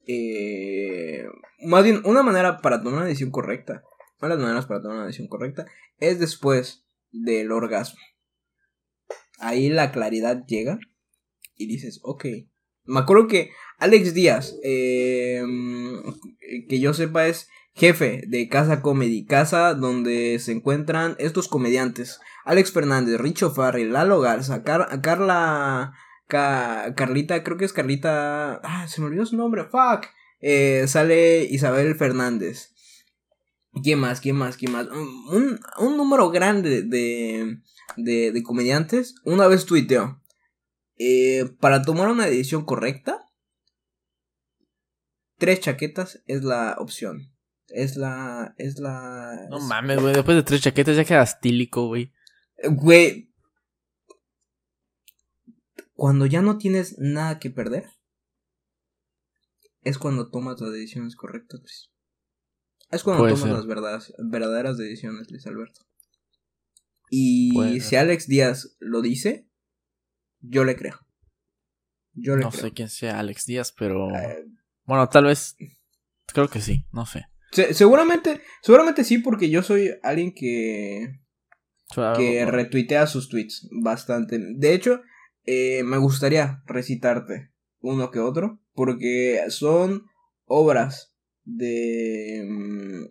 eh, más bien, una manera para tomar una decisión correcta, una de las maneras para tomar una decisión correcta es después del orgasmo. Ahí la claridad llega y dices, ok. Me acuerdo que Alex Díaz, eh, que yo sepa es jefe de Casa Comedy, casa donde se encuentran estos comediantes. Alex Fernández, Richo Farri, Lalo Garza, Carla... Carlita, creo que es Carlita... Ah, se me olvidó su nombre, fuck. Eh, sale Isabel Fernández. ¿Quién más? ¿Quién más? ¿Quién más? Un, un número grande de, de, de, comediantes una vez tuiteó. Eh, para tomar una decisión correcta, tres chaquetas es la opción. Es la. Es la. No mames, güey. Después de tres chaquetas ya quedas tílico, güey. Güey. Cuando ya no tienes nada que perder, es cuando tomas las decisiones correctas, Luis. Es cuando Puede tomas ser. las verdaderas, verdaderas decisiones, Luis Alberto. Y Puede si. Alex Díaz lo dice, yo le creo. Yo le No creo. sé quién sea Alex Díaz, pero. Eh, Bueno, tal vez. Creo que sí, no sé. se- seguramente, seguramente sí, porque yo soy alguien que, Claro, que retuitea sus tweets bastante. De hecho, eh, me gustaría recitarte uno que otro, porque son obras de mm,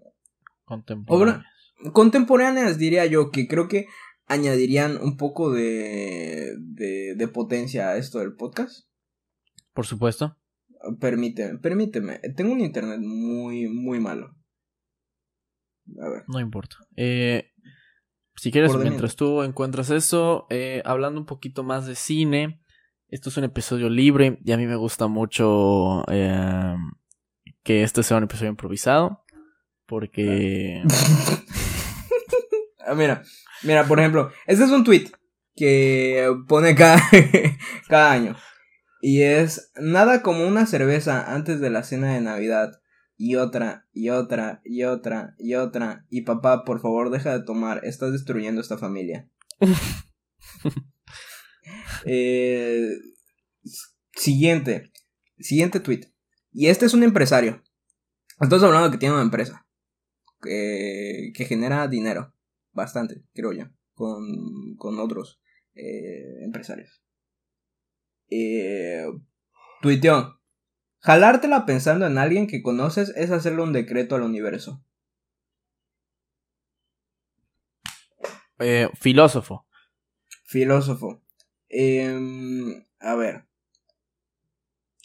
contemporáneo. contemporáneas, diría yo, que creo que añadirían un poco de, de, de potencia a esto del podcast. Por supuesto. Permíteme, permíteme. Tengo un internet muy, muy malo. A ver. No importa. Eh, si quieres, mientras tú encuentras eso, eh, hablando un poquito más de cine, esto es un episodio libre y a mí me gusta mucho eh, que este sea un episodio improvisado. Porque... Ah, mira, mira, por ejemplo, este es un tweet que pone cada, cada año. Y es nada como una cerveza antes de la cena de Navidad. Y otra, y otra, y otra, y otra. Y papá, por favor, deja de tomar. Estás destruyendo esta familia. Eh, siguiente. Siguiente tweet. Y este es un empresario. Estamos hablando de que tiene una empresa. Que, que genera dinero. Bastante, creo yo. Con, con otros eh, empresarios. Eh, tuiteó. Jalártela pensando en alguien que conoces es hacerle un decreto al universo. eh, filósofo. Filósofo. Em, a ver.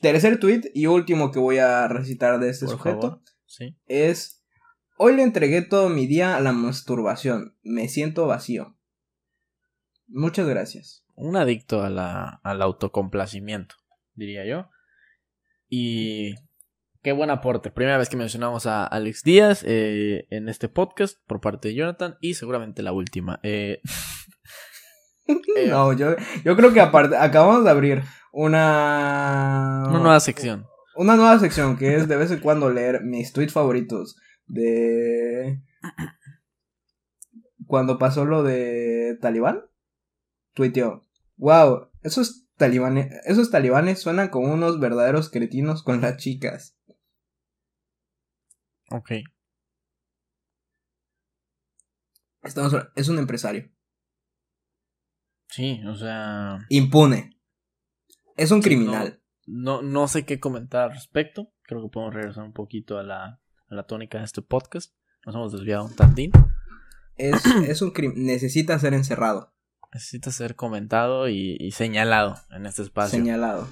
Tercer tweet y último que voy a recitar de este Por sujeto favor. Sí. es Hoy le entregué todo mi día a la masturbación. Me siento vacío. Muchas gracias. Un adicto a la, al autocomplacimiento, diría yo. Y qué buen aporte. Primera vez que mencionamos a Alex Díaz eh, en este podcast por parte de Jonathan y seguramente la última. Eh, No, yo, yo creo que aparte acabamos de abrir una una nueva sección. una nueva sección que es de vez en cuando leer mis tweets favoritos de cuando pasó lo de Talibán. Tuiteó, wow, esos talibanes, esos talibanes suenan como unos verdaderos cretinos con las chicas. Ok. Estamos, es un empresario. Sí, o sea. Impune. Es un Sí, criminal. No, no sé qué comentar al respecto. Creo que podemos regresar un poquito a la, a la tónica de este podcast. Nos hemos desviado un tantín. Es, es un criminal. Necesita ser encerrado. Necesita ser comentado y, y señalado en este espacio. Señalado.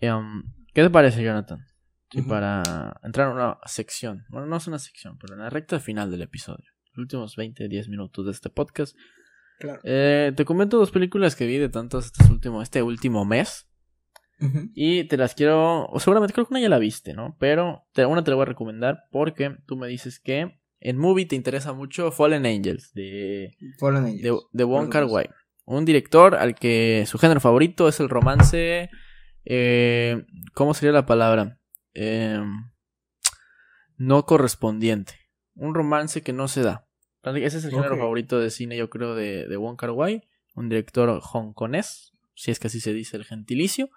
Em, ¿Qué te parece, Jonathan? Ujú. para entrar a una sección, bueno, no es una sección, pero en la recta final del episodio, los últimos 20, 10 minutos de este podcast, Claro. eh, te comento dos películas que vi de estos últimos, este último mes. Y te las quiero, o seguramente creo que una ya la viste, ¿no? Pero te- una te la voy a recomendar porque tú me dices que en movie te interesa mucho Fallen Angels de, Fallen Angels. de, de Wong Kar. Wai. Un director al que su género favorito es el romance. eh, ¿Cómo sería la palabra? Eh, no correspondiente. Un romance que no se da. Ese es el género favorito de cine, yo creo, de, de Wong Kar Wai. Un director hongkonés, si es que así se dice el gentilicio.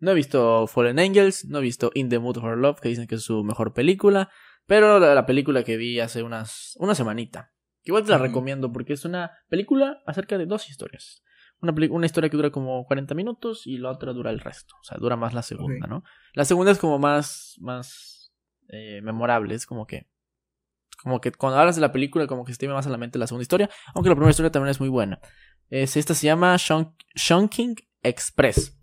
No he visto Fallen Angels, no he visto In the Mood for Love, que dicen que es su mejor película, pero la, la película que vi hace unas, una semanita. que Igual te la recomiendo porque es una película acerca de dos historias. Una, una historia que dura como 40 minutos y la otra dura el resto. O sea, dura más la segunda. ¿no? La segunda es como más, más eh, memorable. Es como que, como que cuando hablas de la película, como que se te viene más a la mente la segunda historia. Aunque la primera historia también es muy buena. Es, esta se llama Shonking Express.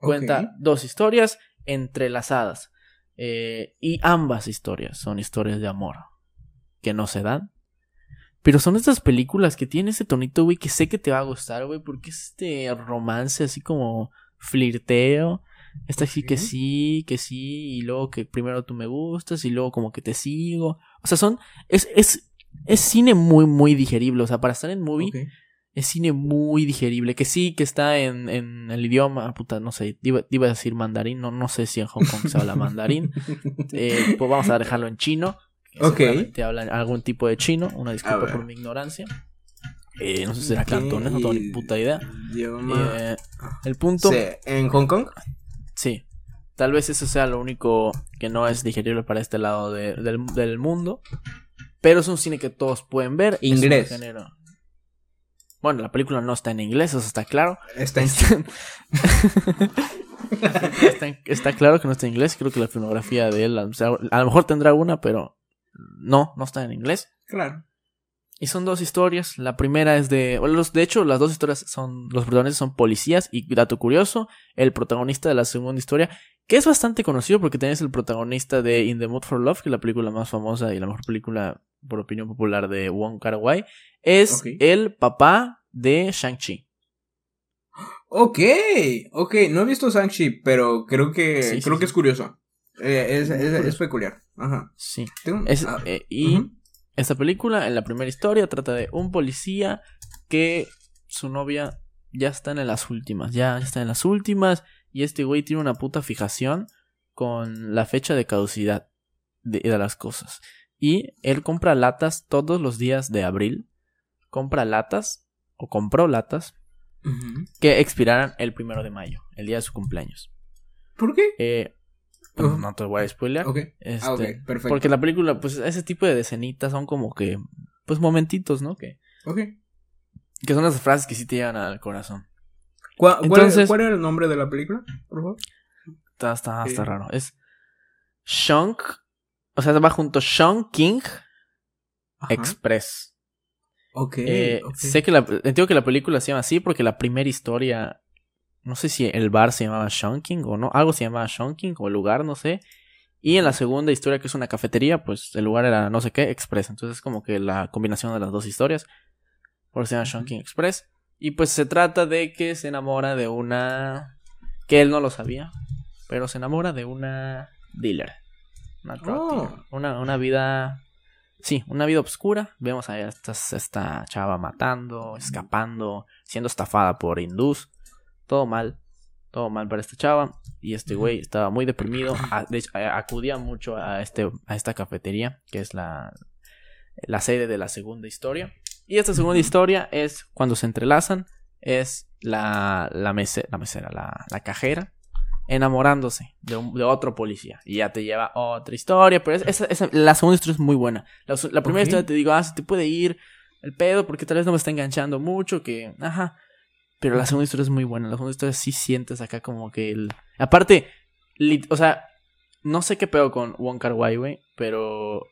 Cuenta dos historias entrelazadas. Eh, y ambas historias son historias de amor. Que no se dan. Pero son estas películas que tienen ese tonito, güey, que sé que te va a gustar, güey, porque es este romance así como flirteo. Está así que sí, que sí, y luego que primero tú me gustas, y luego como que te sigo. O sea, son. Es, es, es cine muy, muy digerible. O sea, para estar en movie. Es cine muy digerible. Que sí, que está en, en el idioma, puta, no sé, iba, iba a decir mandarín, no, no sé si en Hong Kong se habla mandarín. Eh, pues vamos a dejarlo en chino. Ok. seguramente hablan algún tipo de chino. Una disculpa por mi ignorancia. Eh, no sé si será Ok, cantonés, no tengo ni puta idea. Eh, el punto, ¿En Hong Kong? sí. Tal vez eso sea lo único que no es digerible para este lado de- del, del mundo. Pero es un cine que todos pueden ver. es un Inglés. género- Bueno, la película no está en inglés, eso está claro. Está en... está, en- está claro que no está en inglés. Creo que la filmografía de él, o sea, a lo mejor tendrá una, pero no, no está en inglés. Claro. Y son dos historias. La primera es de. bueno, los, de hecho, las dos historias son. Los protagonistas son policías. Y dato curioso, el protagonista de la segunda historia, que es bastante conocido porque tenés el protagonista de In the Mood for Love, que es la película más famosa y la mejor película, por opinión popular, de Wong Kar Wai, es el papá de Shang-Chi. Ok, ok, no he visto Shang-Chi, pero creo que Sí, sí, creo que sí. es curioso. Eh, es, peculiar. Ajá. Sí. Es- ah, eh, y esta película, en la primera historia, trata de un policía que su novia ya está en las últimas, ya está en las últimas, y este güey tiene una puta fijación con la fecha de caducidad de, de las cosas. Y él compra latas todos los días de abril, compra latas, o compró latas, que expiraran el primero de mayo, el día de su cumpleaños. ¿Por qué? Eh, pues, no te voy a spoilear. Ok. Este, Ah, perfecto. Porque la película, pues ese tipo de escenitas son como que, pues momentitos, ¿no? Que, Ok. que son las frases que sí te llegan al corazón. ¿Cuál, cuál- Entonces- cuál era el nombre de la película, por favor? Está, está, está Sí. raro. Es Shunk, o sea, va junto Shong King Ajá. Express. Ok. Eh, ok. Sé que la, entiendo que la película se llama así porque la primera historia, no sé si el bar se llamaba Shong King o no, algo se llamaba Shong King o el lugar, no sé. Y en la segunda historia, que es una cafetería, pues el lugar era no sé qué, Express. Entonces es como que la combinación de las dos historias. Por eso se llama Shong King Express. Y pues se trata de que se enamora de una. que él no lo sabía. Pero se enamora de una dealer. Oh. Una, una vida. Sí, una vida oscura. Vemos a esta, esta chava matando, escapando, siendo estafada por hindús. Todo mal. Todo mal para esta chava. Y este güey estaba muy deprimido. A- de hecho, a- acudía mucho a, este, a esta cafetería, que es la, la sede de la segunda historia. Y esta segunda historia es cuando se entrelazan. Es la, la, la mesera, la, la cajera, enamorándose de, un- de otro policía. Y ya te lleva otra historia. Pero es- esa- esa- la segunda historia es muy buena. La, la primera historia te digo, ah, se te puede ir el pedo porque tal vez no me está enganchando mucho. Que, ajá. Pero la segunda historia es muy buena. La segunda historia sí sientes acá como que el. Aparte, lit- o sea, no sé qué pedo con Kar Wai, güey, pero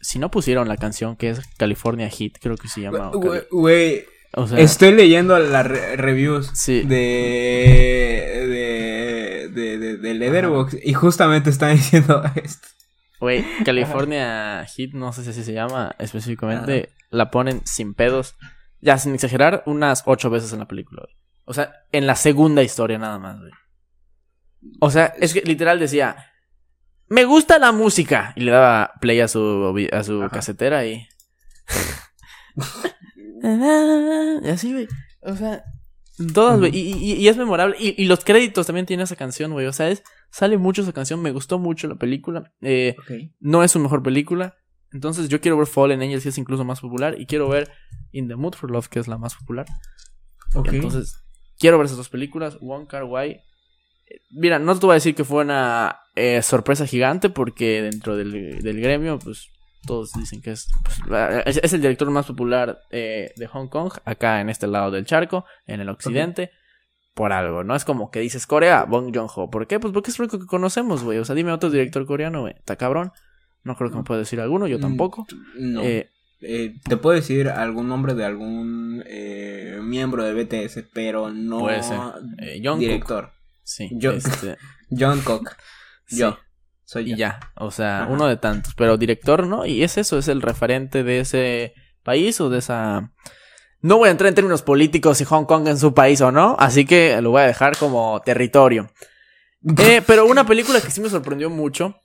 si no pusieron la canción que es California Hit, creo que se llama. Güey, o sea, estoy leyendo las re- reviews Sí. de, de, de, de, de Letterboxd y justamente están diciendo esto. güey, California Hit, no sé si así se llama específicamente, la ponen sin pedos, ya sin exagerar, unas ocho veces en la película, güey. O sea, en la segunda historia nada más, güey. O sea, es que literal decía, me gusta la música. Y le daba play a su, a su Ajá. casetera y... y así, güey. O sea, todas, güey. Y, y- y es memorable. Y, y los créditos también tienen esa canción, güey. O sea, es, sale mucho esa canción. Me gustó mucho la película. Eh, no es su mejor película. Entonces yo quiero ver Fallen Angels, que es incluso más popular. Y quiero ver In the Mood for Love, que es la más popular. Ok. Entonces, quiero ver esas dos películas. Wong Kar Wai Mira, no te voy a decir que fue una eh, sorpresa gigante porque dentro del, del gremio, pues todos dicen que es, pues, es, es el director más popular eh, de Hong Kong, acá en este lado del charco, en el occidente, por algo, ¿no? Es como que dices Corea, Bong Joon-ho. ¿Por qué? Pues porque es lo único que conocemos, güey. O sea, dime otro director coreano, güey. Está cabrón. No creo que me pueda decir alguno, yo Mm, tampoco. No. Eh, Eh, te puedo decir algún nombre de algún eh, miembro de BTS, pero no Puede ser. Eh, director. sí, yo- este, John Cook. Yo. Soy Y yo. ya, o sea, Ajá. uno de tantos, pero director, ¿no? Y es eso, es el referente de ese país o de esa... No voy a entrar en términos políticos si Hong Kong es su país o no, así que lo voy a dejar como territorio. Eh, pero una película que sí me sorprendió mucho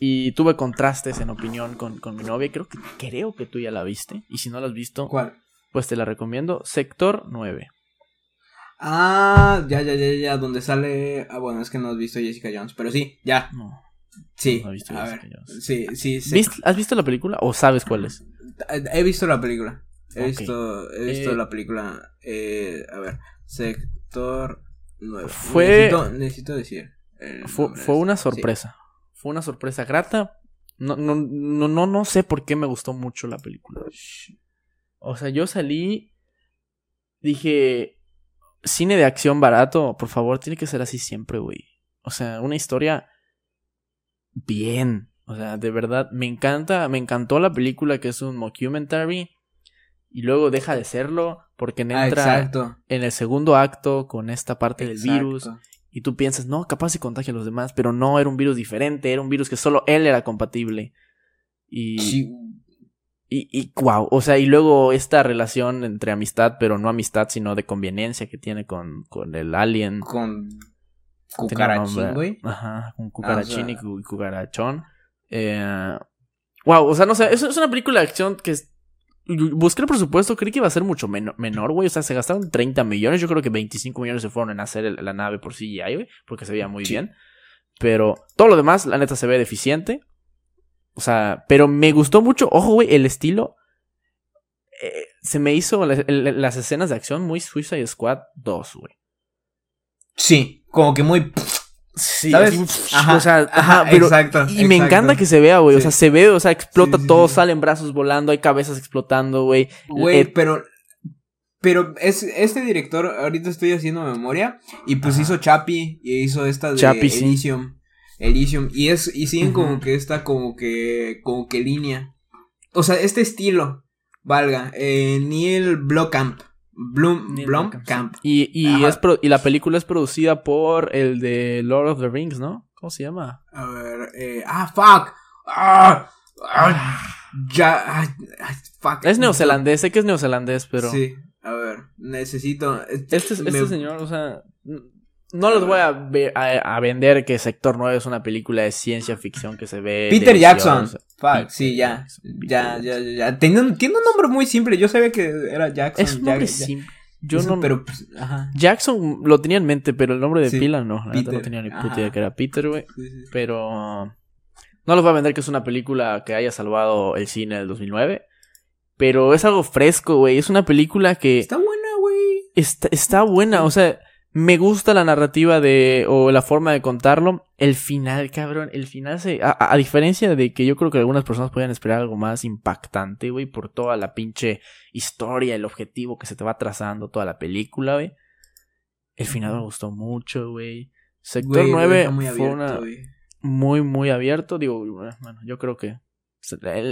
y tuve contrastes en opinión con, con mi novia, creo que, creo que tú ya la viste, y si no la has visto, ¿Cuál? pues te la recomiendo, Sector 9. Ah, ya, ya, ya, ya, donde sale. Ah, bueno, es que no has visto Jessica Jones, pero sí, ya. No. Sí. No he visto a Jessica ver. Jones. Sí, sí, sí. ¿Viste- ¿Has visto la película o sabes cuál es? He visto la película. He visto, he visto Eh, la película. Eh, a ver, sector 9. Fue- Necesito, necesito decir. Fue, una. Sí. sorpresa. Fue una sorpresa grata. No, no, no, no, no sé por qué me gustó mucho la película. O sea, yo salí. Dije. Cine de acción barato, por favor, tiene que ser así siempre, güey. O sea, una historia. Bien. O sea, de verdad, me encanta, me encantó la película que es un mockumentary. Y luego deja de serlo porque Ah, entra en el segundo acto con esta parte del virus. Y tú piensas, no, capaz se contagia a los demás, pero no, era un virus diferente, era un virus que solo él era compatible. Y, Sí, y, y wow, o sea, y luego esta relación entre amistad, pero no amistad, sino de conveniencia que tiene con, con el alien. con cucarachín, güey. Ajá, con cucarachín y Ah, sea- cu- y cucarachón. Eh, wow, o sea, no sé, es, es una película de acción que es- Busqué el presupuesto, creí que iba a ser mucho meno- menor, güey. O sea, se gastaron 30 millones. Yo creo que 25 millones se fueron en hacer el- la nave por CGI, güey. Porque se veía muy Sí. bien. Pero todo lo demás, la neta, se ve deficiente. O sea, pero me gustó mucho. Ojo, güey, el estilo. eh, se me hizo la- el- las escenas de acción muy Suicide Squad 2, güey. Sí, como que muy. Sí, ¿Sabes? así, Ajá, o sea, ajá, ajá, pero exacto, y me exacto. encanta que se vea, güey, o sea, se ve, o sea, explota Sí, todo, salen brazos volando, hay cabezas explotando, güey. Güey, Eh, pero. Pero es, este director, ahorita estoy haciendo memoria. Y pues Ajá. hizo Chapi. Y hizo esta de Chappie. Elysium. Elysium. Y es. Y siguen como que esta como que. como que línea. O sea, este estilo. Valga. Eh, Neil Blomkamp. Neil Blomkamp. Y, y, es pro- y la película es producida por el de Lord of the Rings, ¿no? ¿Cómo se llama? A ver. Eh, ah, fuck. Ah, ah, ya. ah, fuck. Es neozelandés, sé que es neozelandés, pero... Sí. A ver. Necesito. Este, este me- señor, o sea... No les voy a, a, a vender que Sector 9 es una película de ciencia ficción que se ve... Peter deliciosa. Jackson. Fuck, sí, ya. Ya, ya, ya. Tiene un, tiene un nombre muy simple. Yo sabía que era Jackson. Es un nombre simple. Yo Eso, no... Pero, pues, ajá. Jackson lo tenía en mente, pero el nombre de Sí, pila no. La no tenía ni puta idea que era Peter, güey. Sí, sí, sí. Pero no les voy a vender que es una película que haya salvado el cine del 2009. Pero es algo fresco, güey. Es una película que Está buena, güey. está, está buena. O sea, me gusta la narrativa de. o la forma de contarlo. El final, cabrón. El final se. A, a- diferencia de que yo creo que algunas personas podían esperar algo más impactante, güey. Por toda la pinche historia, el objetivo que se te va trazando, toda la película, güey. El final me gustó mucho, güey. Sector lo 9 deja muy fue abierto, una muy, muy abierto. Digo, bueno, yo creo que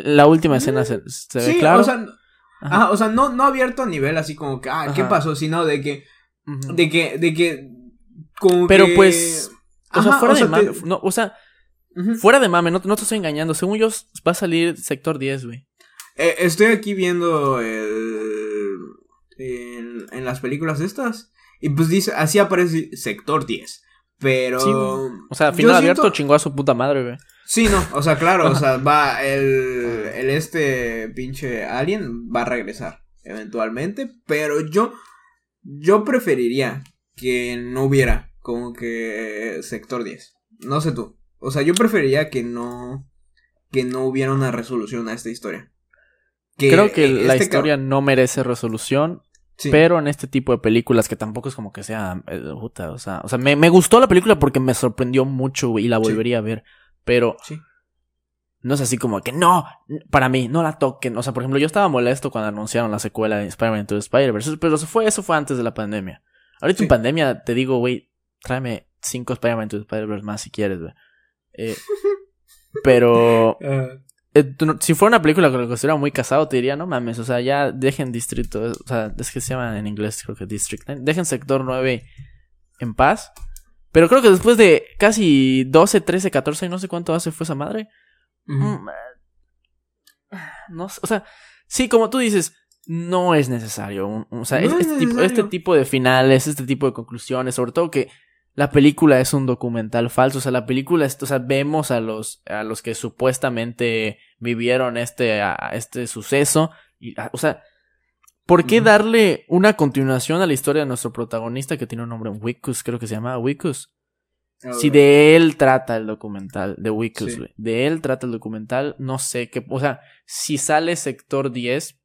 la última escena se, se ve claro. o sea, Ajá. ajá, o sea, no, no abierto a nivel así como que, ah, ¿qué pasó? Sino de que, De que, de que, como Pero que- pues, o sea, fuera de te- mame, no, o sea, fuera de mame, no, no te estoy engañando. Según yo, va a salir sector 10, güey. Eh, estoy aquí viendo el, en, en las películas estas. Y pues dice, así aparece sector 10. Pero. Sí. O sea, final abierto siento- chingó a su puta madre, güey. Sí, no, o sea, claro, o sea, va el, el este pinche alien va a regresar eventualmente, pero yo yo preferiría que no hubiera como que sector 10. No sé tú. O sea, yo preferiría que no que no hubiera una resolución a esta historia. Creo que eh, la este historia no merece resolución. Sí. Pero en este tipo de películas que tampoco es como que sea eh, puta, o sea, o sea, me, me gustó la película porque me sorprendió mucho y la Sí. volvería a ver, pero Sí. No es así como que no, para mí, no la toquen. O sea, por ejemplo, yo estaba molesto cuando anunciaron la secuela de Spider-Man the Spider-Verse, pero eso fue, eso fue antes de la pandemia. Ahorita Sí. en pandemia te digo, güey, tráeme cinco Spider-Man the Spider-Verse más si quieres, güey. Eh, pero Ah, eh, si fuera una película con la que estuviera muy casado, te diría, no mames, o sea, ya dejen Distrito, o sea, es que se llama en inglés, creo que District 9, dejen Sector 9 en paz. Pero creo que después de casi 12, 13, 14, no sé cuánto hace fue esa madre. Mm, eh, No sé, o sea, sí, como tú dices, no es necesario. o sea, No es- es este, tipo, este tipo de finales, este tipo de conclusiones, sobre todo que la película es un documental falso. O sea, la película, es- o sea, vemos a los, a los que supuestamente vivieron este, a- este suceso. Y, a- o sea, ¿por qué darle una continuación a la historia de nuestro protagonista que tiene un nombre, Wikus, creo que se llama Wikus? A Si de él trata el documental, de Sí. güey. De él trata el documental, no sé qué. O sea, si sale sector 10,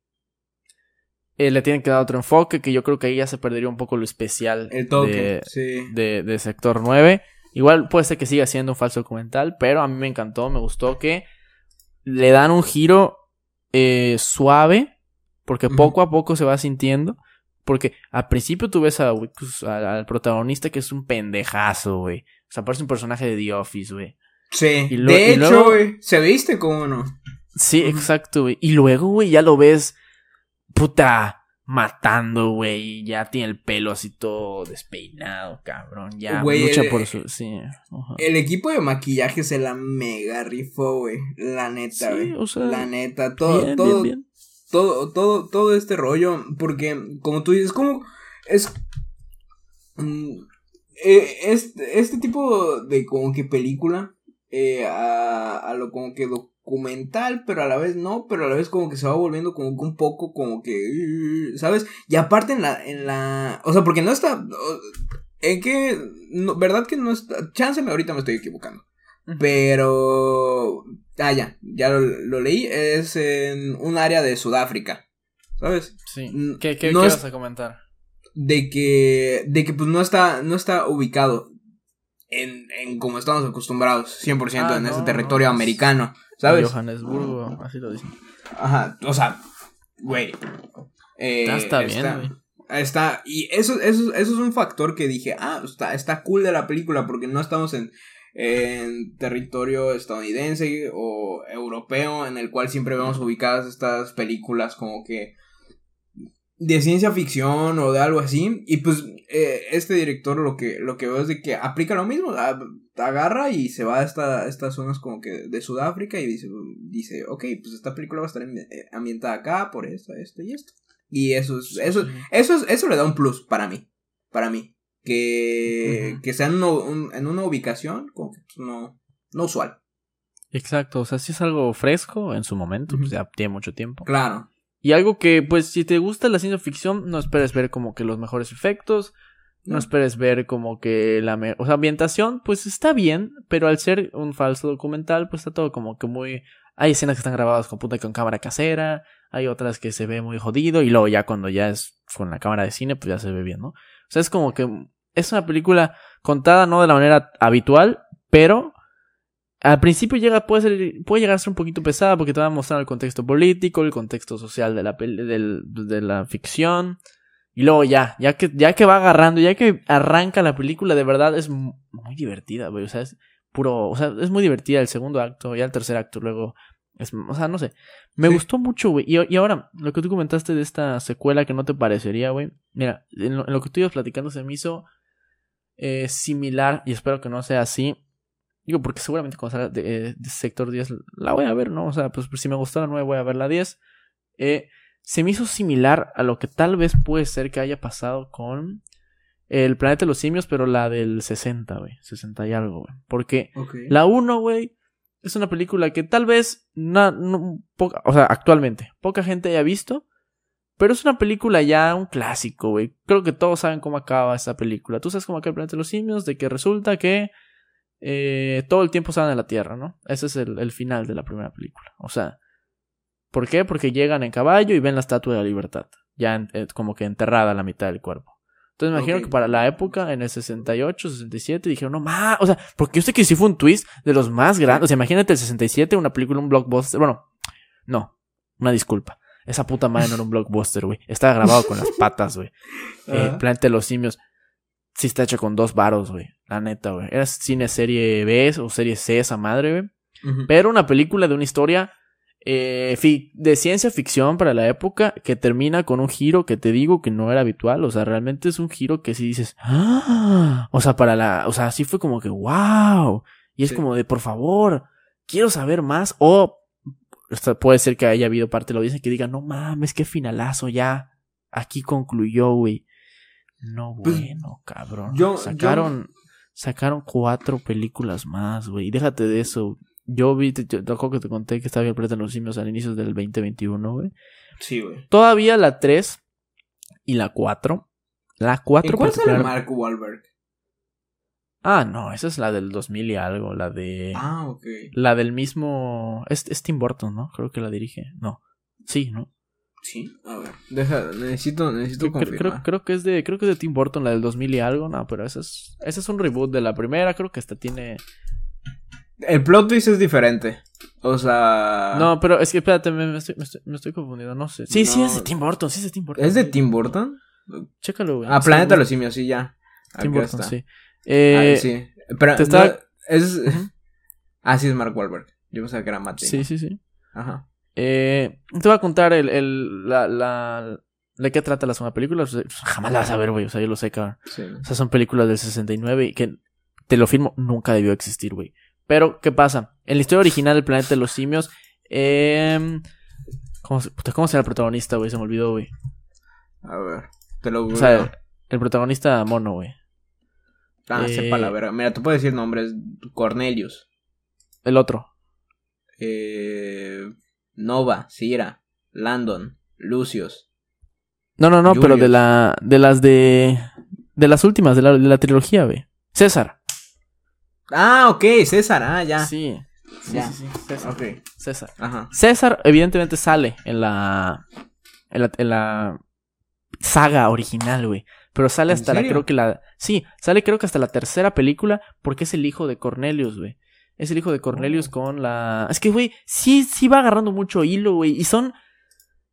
eh, le tienen que dar otro enfoque, que yo creo que ahí ya se perdería un poco lo especial El toque. de, Sí. de, de sector 9. Igual puede ser que siga siendo un falso documental, pero a mí me encantó, me gustó que le dan un giro eh, suave, porque poco a poco se va sintiendo. Porque al principio tú ves a al, al protagonista que es un pendejazo, güey. O sea, parece un personaje de The Office, güey. Sí. Y de y hecho, güey, se viste como uno. Sí, exacto, güey. Y luego, güey, ya lo ves, puta, matando, güey. Ya tiene el pelo así todo despeinado, cabrón. Ya Güey, lucha el- por su... Sí. El equipo de maquillaje se la mega rifó, güey. La neta, Sí, güey. o sea, la neta, todo, bien, todo, bien, bien. todo, todo, todo este rollo, porque como tú dices, como es mm, eh, este, este tipo de como que película eh, a, a lo como que documental, pero a la vez no, pero a la vez como que se va volviendo como que un poco como que, ¿sabes? Y aparte en la, en la, o sea, porque no está, en que, no, verdad que no está, chance me ahorita me estoy equivocando. Pero. Ah, ya, ya lo, lo leí. Es en un área de Sudáfrica. ¿Sabes? Sí. ¿Qué, qué, no qué es- vas a comentar? De que. De que pues no está. No está ubicado. En, en como estamos acostumbrados. 100% Ah, en no, ese no, territorio es- americano. ¿Sabes? Johannesburgo, así lo dicen. Ajá. O sea. Güey. eh, está bien, güey. Está, y eso, eso, eso es un factor que dije, ah, está, está cool de la película porque no estamos en, en territorio estadounidense o europeo en el cual siempre vemos ubicadas estas películas como que de ciencia ficción o de algo así. Y pues eh, este director lo que, lo que veo es de que aplica lo mismo, a- agarra y se va a esta, estas zonas como que de Sudáfrica y dice, dice, ok, pues esta película va a estar eh, ambientada acá por esto, esto y esto. Y eso es, eso, eso, es, eso le da un plus para mí. Para mí. Que, que sea en, una- un- en una ubicación como que pues, no, no usual. Exacto, o sea, si es algo fresco en su momento, pues ya tiene mucho tiempo. Claro. Y algo que, pues, si te gusta la ciencia ficción, no esperes ver como que los mejores efectos, no esperes ver como que la... me- O sea, ambientación, pues está bien, pero al ser un falso documental, pues está todo como que muy... Hay escenas que están grabadas con puta con cámara casera, hay otras que se ve muy jodido, y luego ya cuando ya es con la cámara de cine, pues ya se ve bien, ¿no? O sea, es como que es una película contada no de la manera habitual, pero al principio llega, puede, ser, puede llegar a ser un poquito pesada porque te va a mostrar el contexto político, el contexto social de la, del- de la ficción. Y luego ya, ya que, ya que va agarrando, ya que arranca la película, de verdad es mu- muy divertida, güey. O sea, es puro, o sea, es muy divertida el segundo acto, ya el tercer acto luego. Es, o sea, no sé. Me Sí. gustó mucho, güey. Y, y ahora, lo que tú comentaste de esta secuela que no te parecería, güey. Mira, en lo, en lo que tú ibas platicando se me hizo eh, similar, y espero que no sea así. Digo, porque seguramente cuando salga de, eh, de Sector 10 la voy a ver, ¿no? O sea, pues si me gustó la 9 voy a ver la 10. Eh, se me hizo similar a lo que tal vez puede ser que haya pasado con El Planeta de los Simios, pero la del 60, güey. 60 y algo, güey. Porque la 1, güey, es una película que tal vez, na- no, poca- o sea, actualmente, poca gente haya visto. Pero es una película ya un clásico, güey. Creo que todos saben cómo acaba esa película. Tú sabes cómo acaba el planeta de los simios, de que resulta que eh, todo el tiempo salen de la Tierra, ¿no? Ese es el, el final de la primera película. O sea, ¿por qué? Porque llegan en caballo y ven la Estatua de la Libertad. ya en- eh, como que enterrada la mitad del cuerpo. Entonces me imagino que para la época, en el 68, 67, dijeron, no más, o sea, porque yo sé que sí fue un twist de los más grandes. O sea, imagínate el 67, una película, un blockbuster. Bueno, no, una disculpa. Esa puta madre no era un blockbuster, güey. Estaba grabado con las patas, güey. Eh, de los Simios. Sí está hecho con dos varos, güey. La neta, güey. Era cine serie B o serie C esa madre, güey. Pero una película de una historia eh, de ciencia ficción para la época que termina con un giro que te digo que no era habitual. O sea, realmente es un giro que si dices, ¡Ah! o sea, para la, o sea, sí fue como que, wow. Y es Sí. como de, por favor, quiero saber más. O puede ser que haya habido parte de la audiencia que diga, no mames, qué finalazo ya. Aquí concluyó, güey. No, Pues, bueno, cabrón. yo- sacaron, sacaron cuatro películas más, güey. Y déjate de eso. Yo vi, te, acuerdo que te conté que estaba bien de los Simios al inicio del 2021, güey. Sí, güey. Todavía la 3 y la 4. La 4 ¿En cuál sale particular- Mark Wahlberg? Ah, no, esa es la del 2000 y algo, la de... Ah, ok. La del mismo... Es, es Tim Burton, ¿no? Creo que la dirige. No. Sí, ¿no? Sí, a ver. Deja, necesito, necesito Creo, creo, que es de creo que es de Tim Burton, la del 2000 y algo. No, pero esa es, ese es un reboot de la primera. Creo que esta tiene... El plot twist es diferente. O sea. No, pero es que espérate, me, me estoy, me, estoy, me estoy confundiendo, no sé. Sí, sí, es de Tim Burton, sí es de Tim Burton. ¿Es de Tim Burton? Chécalo, güey. Ah, Sí, Planeta de los Simios, sí, ya. Tim Burton, está. sí. Eh, Ah, sí. Pero no, es. Ah, sí, es Mark Wahlberg. Yo pensaba que era Matt sí, sí, sí. Ajá. Eh, te voy a contar el, el, la, la, de qué trata la segunda película. O sea, Jamás la vas a ver, güey. O sea, yo lo sé, cabrón. Sí. O sea, son películas del 69 y que, te lo firmo, nunca debió existir, güey. Pero, ¿qué pasa? En la historia original del planeta de los simios, eh, ¿cómo, se, puta, ¿cómo se llama el protagonista, güey? Se me olvidó, güey. A ver. Te lo O sea, el protagonista mono, güey. Ah, eh, sepa la verga. Mira, te puedo decir nombres. Cornelius. El otro. Eh, Nova. Cira. Landon. Lucius. No, no, no, pero de la, de las de, de las últimas, de la, de la trilogía, güey. César. Ah, ok. César. Ah, ya. Sí. Sí, Ya. sí, sí. César. Ok. César. Ajá. César, evidentemente, sale en la. En la, en la saga original, güey. Pero sale ¿En hasta la, creo que la. Sí, sale creo que hasta la tercera película. Porque es el hijo de Cornelius, güey. Es el hijo de Cornelius Oh. con la. Es que, güey, sí, sí va agarrando mucho hilo, güey. Y son.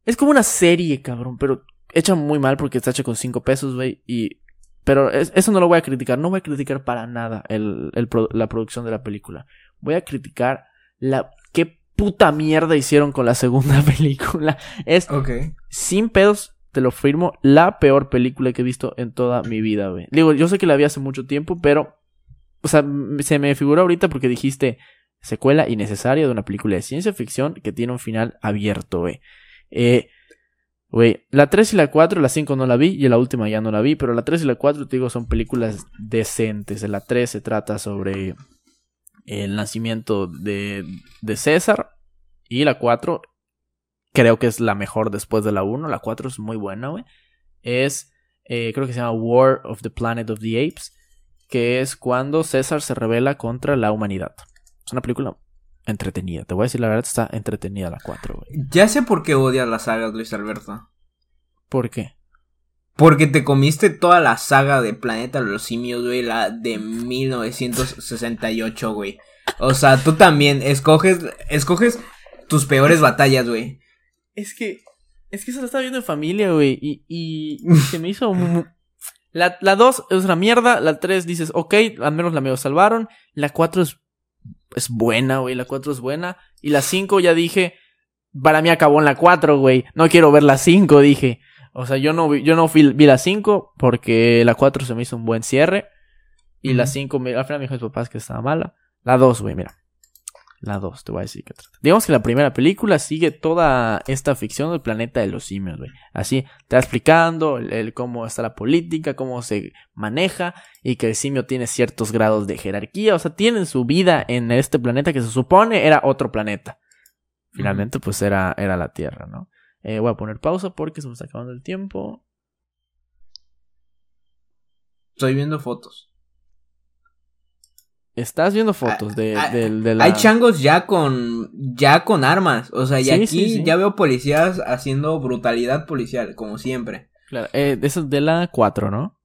Es como una serie, cabrón. Pero hecha muy mal porque está hecha con cinco pesos, güey. Y. Pero es- eso no lo voy a criticar. No voy a criticar para nada el, el pro- la producción de la película. Voy a criticar la. ¿Qué puta mierda hicieron con la segunda película? Es Ok. sin pedos, te lo firmo, la peor película que he visto en toda mi vida, güey. Digo, yo sé que la vi hace mucho tiempo, pero. O sea, se me figuró ahorita porque dijiste secuela innecesaria de una película de ciencia ficción que tiene un final abierto, güey. Eh. Güey, la 3 y la 4, la 5 no la vi y la última ya no la vi, pero la 3 y la 4, te digo, son películas decentes. En la 3 se trata sobre el nacimiento de, de César y la 4 creo que es la mejor después de la 1. La 4 es muy buena, güey. Es, eh, creo que se llama War of the Planet of the Apes, que es cuando César se revela contra la humanidad. Es una película entretenida. Te voy a decir la verdad, está entretenida la 4, güey. Ya sé por qué odias las sagas, Luis Alberto. ¿Por qué? Porque te comiste toda la saga de Planeta de los Simios, güey, la de 1968, güey. O sea, tú también escoges, escoges tus peores batallas, güey. Es que. Es que eso lo estaba viendo en familia, güey. Y, y se me hizo. La, la 2 es una mierda. La 3 dices, ok, al menos la medio salvaron. La 4 es, es buena, güey. La 4 es buena. Y la 5 ya dije. Para mí acabó en la 4, güey. No quiero ver la 5, dije. O sea, yo no, vi- yo no vi, vi la 5 porque la 4 se me hizo un buen cierre. Y la Ujú. 5, me- al final me dijo mis papás que estaba mala. La 2, güey, mira. La 2, te voy a decir qué trata. Digamos que la primera película sigue toda esta ficción del planeta de los simios, güey. Así, te va explicando el, el cómo está la política, cómo se maneja y que el simio tiene ciertos grados de jerarquía. O sea, tienen su vida en este planeta que se supone era otro planeta. Finalmente, pues era, era la Tierra, ¿no? Eh, voy a poner pausa porque se me está acabando el tiempo. Estoy viendo fotos. Estás viendo fotos de, Ah, de- de la... Hay changos ya con ya con armas, o sea, y Sí, aquí sí, sí. ya veo policías haciendo brutalidad policial, como siempre, Claro, eh, eso es de la 4, ¿no?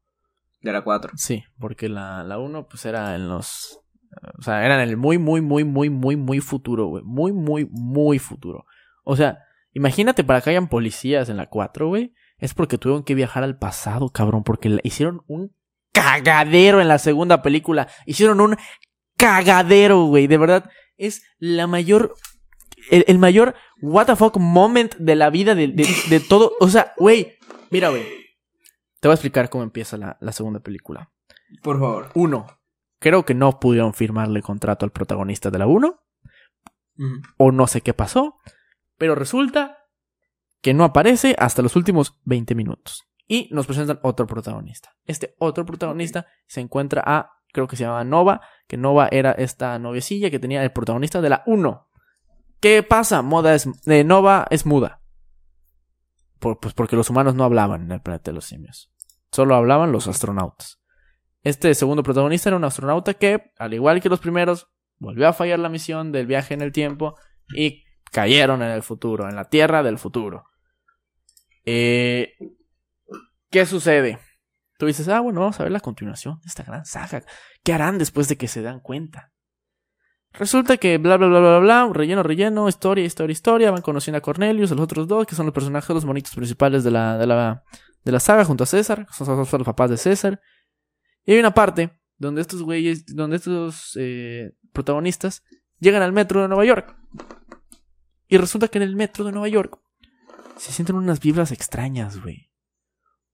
de la 4. Sí, porque la, la 1 pues era en los... O sea, era en el muy, muy, muy, muy, muy, muy futuro, güey. Muy, muy, muy futuro. O sea, imagínate para que hayan policías en la 4, güey. Es porque tuvieron que viajar al pasado, cabrón. Porque hicieron un cagadero en la segunda película. Hicieron un cagadero, güey. De verdad, es la mayor... El, el mayor what the fuck moment de la vida de, de- de todo. O sea, güey, mira, güey. Te voy a explicar cómo empieza la, la segunda película. Por favor. Uno, creo que no pudieron firmarle contrato al protagonista de la 1, Ujú. o no sé qué pasó, pero resulta que no aparece hasta los últimos 20 minutos. Y nos presentan otro protagonista. Este otro protagonista se encuentra a, creo que se llama Nova, que Nova era esta noviecilla que tenía el protagonista de la 1. ¿Qué pasa? Moda es, eh, Nova es muda. Por- pues porque los humanos no hablaban en el planeta de los simios. Solo hablaban los astronautas. Este segundo protagonista era un astronauta que, al igual que los primeros, volvió a fallar la misión del viaje en el tiempo y cayeron en el futuro, en la Tierra del futuro. Eh, ¿Qué sucede? Tú dices, ah, bueno, vamos a ver la continuación de esta gran saga. ¿Qué harán después de que se dan cuenta? Resulta que bla bla bla bla bla, relleno, relleno, historia, historia, historia, van conociendo a Cornelius, a los otros dos, que son los personajes, los bonitos principales de la, de la, de la saga, junto a César, son- son los papás de César. Y hay una parte donde estos güeyes, donde estos eh, protagonistas llegan al metro de Nueva York. Y resulta que en el metro de Nueva York se sienten unas vibras extrañas, güey.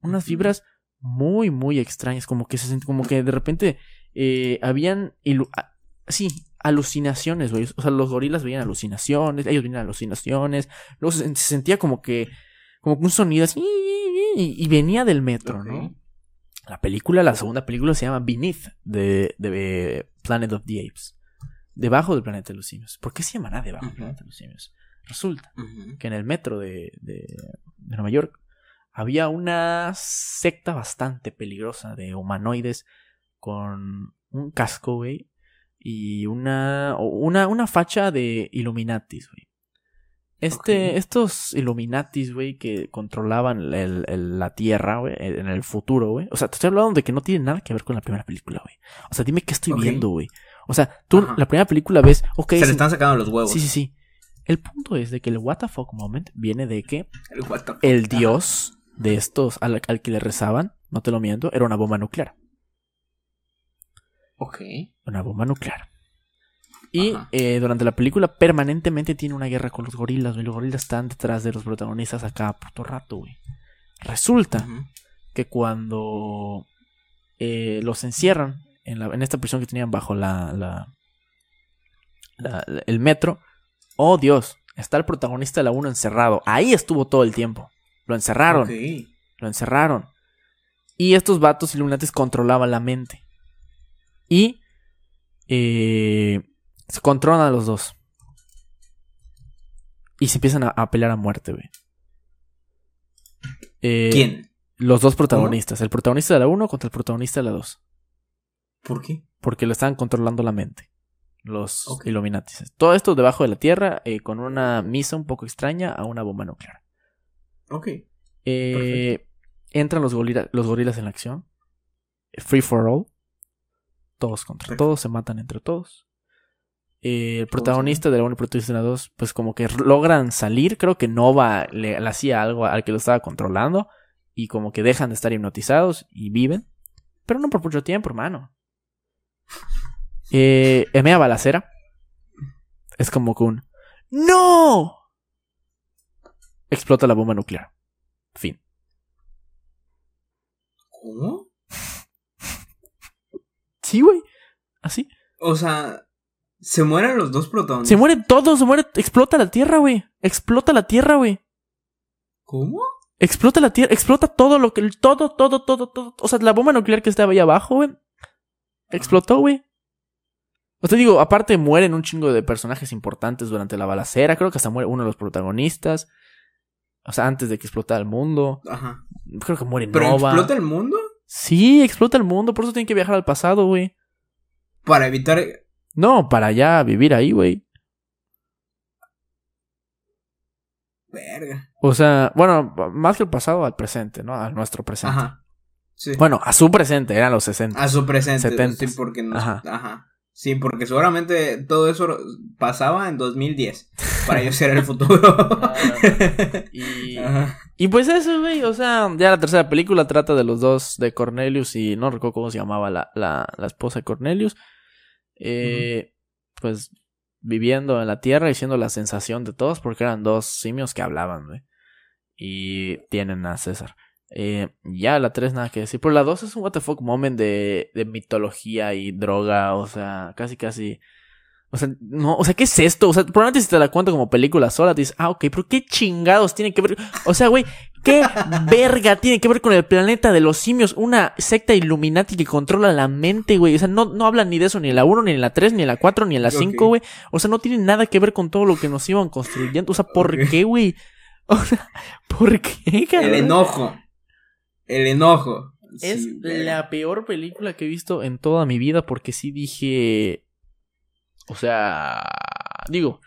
Unas vibras muy, muy extrañas. Como que se sienten, como que de repente eh, habían a- sí, alucinaciones, güey. O sea, los gorilas veían alucinaciones, ellos veían alucinaciones. Luego se, se sentía como que, como que un sonido así, y, y venía del metro. ¿no? La película, la segunda película se llama Beneath de, de Planet of the Apes. Debajo del planeta de los simios. ¿Por qué se llamará debajo del planeta de los simios? Resulta que en el metro de, de, de Nueva York había una secta bastante peligrosa de humanoides con un casco, güey, y una, una, una facha de Illuminatis, güey. Este. Estos Illuminatis, güey, que controlaban el- el- la Tierra, güey, en el futuro, güey. O sea, te estoy hablando de que no tiene nada que ver con la primera película, güey. O sea, dime qué estoy viendo, güey. O sea, tú Ajá. la primera película ves, ok, Se le están sacando los huevos. Sí, sí, sí. El punto es de que el fuck moment viene de que El el dios de estos al, al que le rezaban, no te lo miento, era una bomba nuclear. Ok. Una bomba nuclear. Y eh, durante la película permanentemente tiene una guerra con los gorilas. Los gorilas están detrás de los protagonistas a cada puto rato, güey. Resulta que cuando eh, los encierran en, la- en esta prisión que tenían bajo la, la- la- la- el metro, oh Dios, está el protagonista de la 1 encerrado. Ahí estuvo todo el tiempo. Lo encerraron, lo encerraron. Y estos vatos iluminantes controlaban la mente. Y eh, se controlan a los dos. Y se empiezan a, a pelear a muerte, güey. Eh, ¿Quién? los dos protagonistas. El protagonista de la 1 contra el protagonista de la 2. ¿Por qué? Porque le estaban controlando la mente. Los Ok. Illuminatis. Todo esto debajo de la tierra. eh, con una misa un poco extraña a una bomba nuclear. Ok. Eh, entran los, gorila- los gorilas en la acción. Free for all. Todos contra Perfecto. todos. Se matan entre todos. Eh, el protagonista de la 1 y protagonista de la 2. Pues como que logran salir. Creo que Nova le, le hacía algo al que lo estaba controlando. Y como que dejan de estar hipnotizados y viven. Pero no por mucho tiempo, hermano. Eh, Emea Balacera. Es como que un. ¡No! Explota la bomba nuclear. Fin. ¿Cómo? Sí, güey. Así. O sea, se mueren los dos protagonistas. Se mueren todos, se muere. Explota la tierra, güey. Explota la tierra, güey. ¿Cómo? Explota la tierra, explota todo lo que. Todo, todo, todo, todo. O sea, la bomba nuclear que estaba ahí abajo, güey. Explotó, güey. O te digo, aparte mueren un chingo de personajes importantes durante la balacera. Creo que hasta muere uno de los protagonistas. O sea, antes de que explotara el mundo. Ajá. Creo que muere ¿Pero Nova. explota el mundo? Sí, explota el mundo. Por eso tienen que viajar al pasado, güey. Para evitar. No, para ya vivir ahí, güey. Verga. O sea, bueno, más que el pasado, al presente, ¿no? A nuestro presente. Ajá. Sí. Bueno, a su presente, eran los 60. A su presente. 70. Sí, porque no. Ajá. Ajá. Sí, porque seguramente todo eso pasaba en 2010. Para ellos era el futuro. Y, Ajá. y pues eso, güey. O sea, ya la tercera película trata de los dos, de Cornelius y no recuerdo cómo se llamaba la, la, la esposa de Cornelius. Eh, Pues viviendo en la tierra y siendo la sensación de todos porque eran dos simios que hablaban, güey. Y tienen a César. Eh, ya la 3 nada que decir. Pero la 2 es un fuck moment de, de mitología y droga. O sea, casi casi. O sea, no, o sea, ¿qué es esto? O sea, probablemente si te la cuento como película sola, te dices, ah, ok, pero ¿qué chingados tiene que ver? O sea, güey, ¿qué verga tiene que ver con el planeta de los simios? Una secta Illuminati que controla la mente, güey. O sea, no, no hablan ni de eso ni en la 1, ni en la 3, ni en la 4, ni en la 5, Ok. güey. O sea, no tiene nada que ver con todo lo que nos iban construyendo. O sea, ¿por qué, güey? O sea, ¿por qué, cabrón? El enojo. El enojo. Es Sí, la peor película que he visto en toda mi vida porque sí dije... O sea... Digo,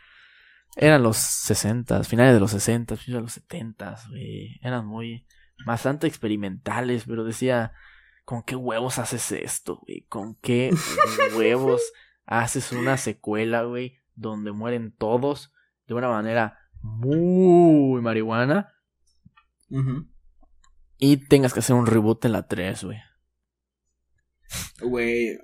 eran los 60, finales de los 60, finales de los 70, güey. Eran muy... Bastante experimentales, pero decía... ¿Con qué huevos haces esto, güey? ¿Con qué huevos haces una secuela, güey? Donde mueren todos de una manera muy marihuana. Y tengas que hacer un reboot en la 3, güey. Güey.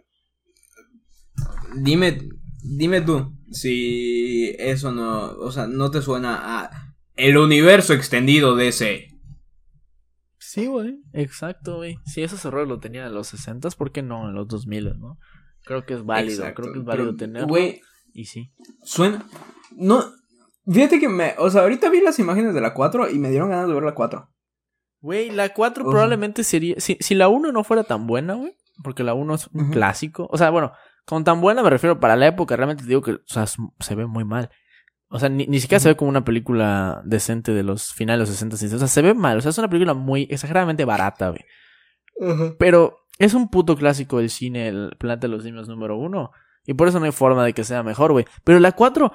Dime, dime tú si eso no, o sea, no te suena a el universo extendido de ese. Sí, güey. Exacto, güey. Si esos errores lo tenían en los 60, ¿por qué no en los 2000, no? Creo que es válido, Exacto, creo que es válido tenerlo. Güey, Y sí. suena no Fíjate que me, o sea, ahorita vi las imágenes de la 4 y me dieron ganas de ver la 4. Güey, la 4 O sea- probablemente sería. Si, si la 1 no fuera tan buena, güey. Porque la 1 es un clásico. O sea, bueno, con tan buena me refiero para la época. Realmente te digo que o sea, se ve muy mal. O sea, ni, ni siquiera se ve como una película decente de los finales de los 60 y 70. O sea, se ve mal. O sea, es una película muy exageradamente barata, güey. Pero es un puto clásico del cine, el Planeta de los Simios número uno. Y por eso no hay forma de que sea mejor, güey. Pero la 4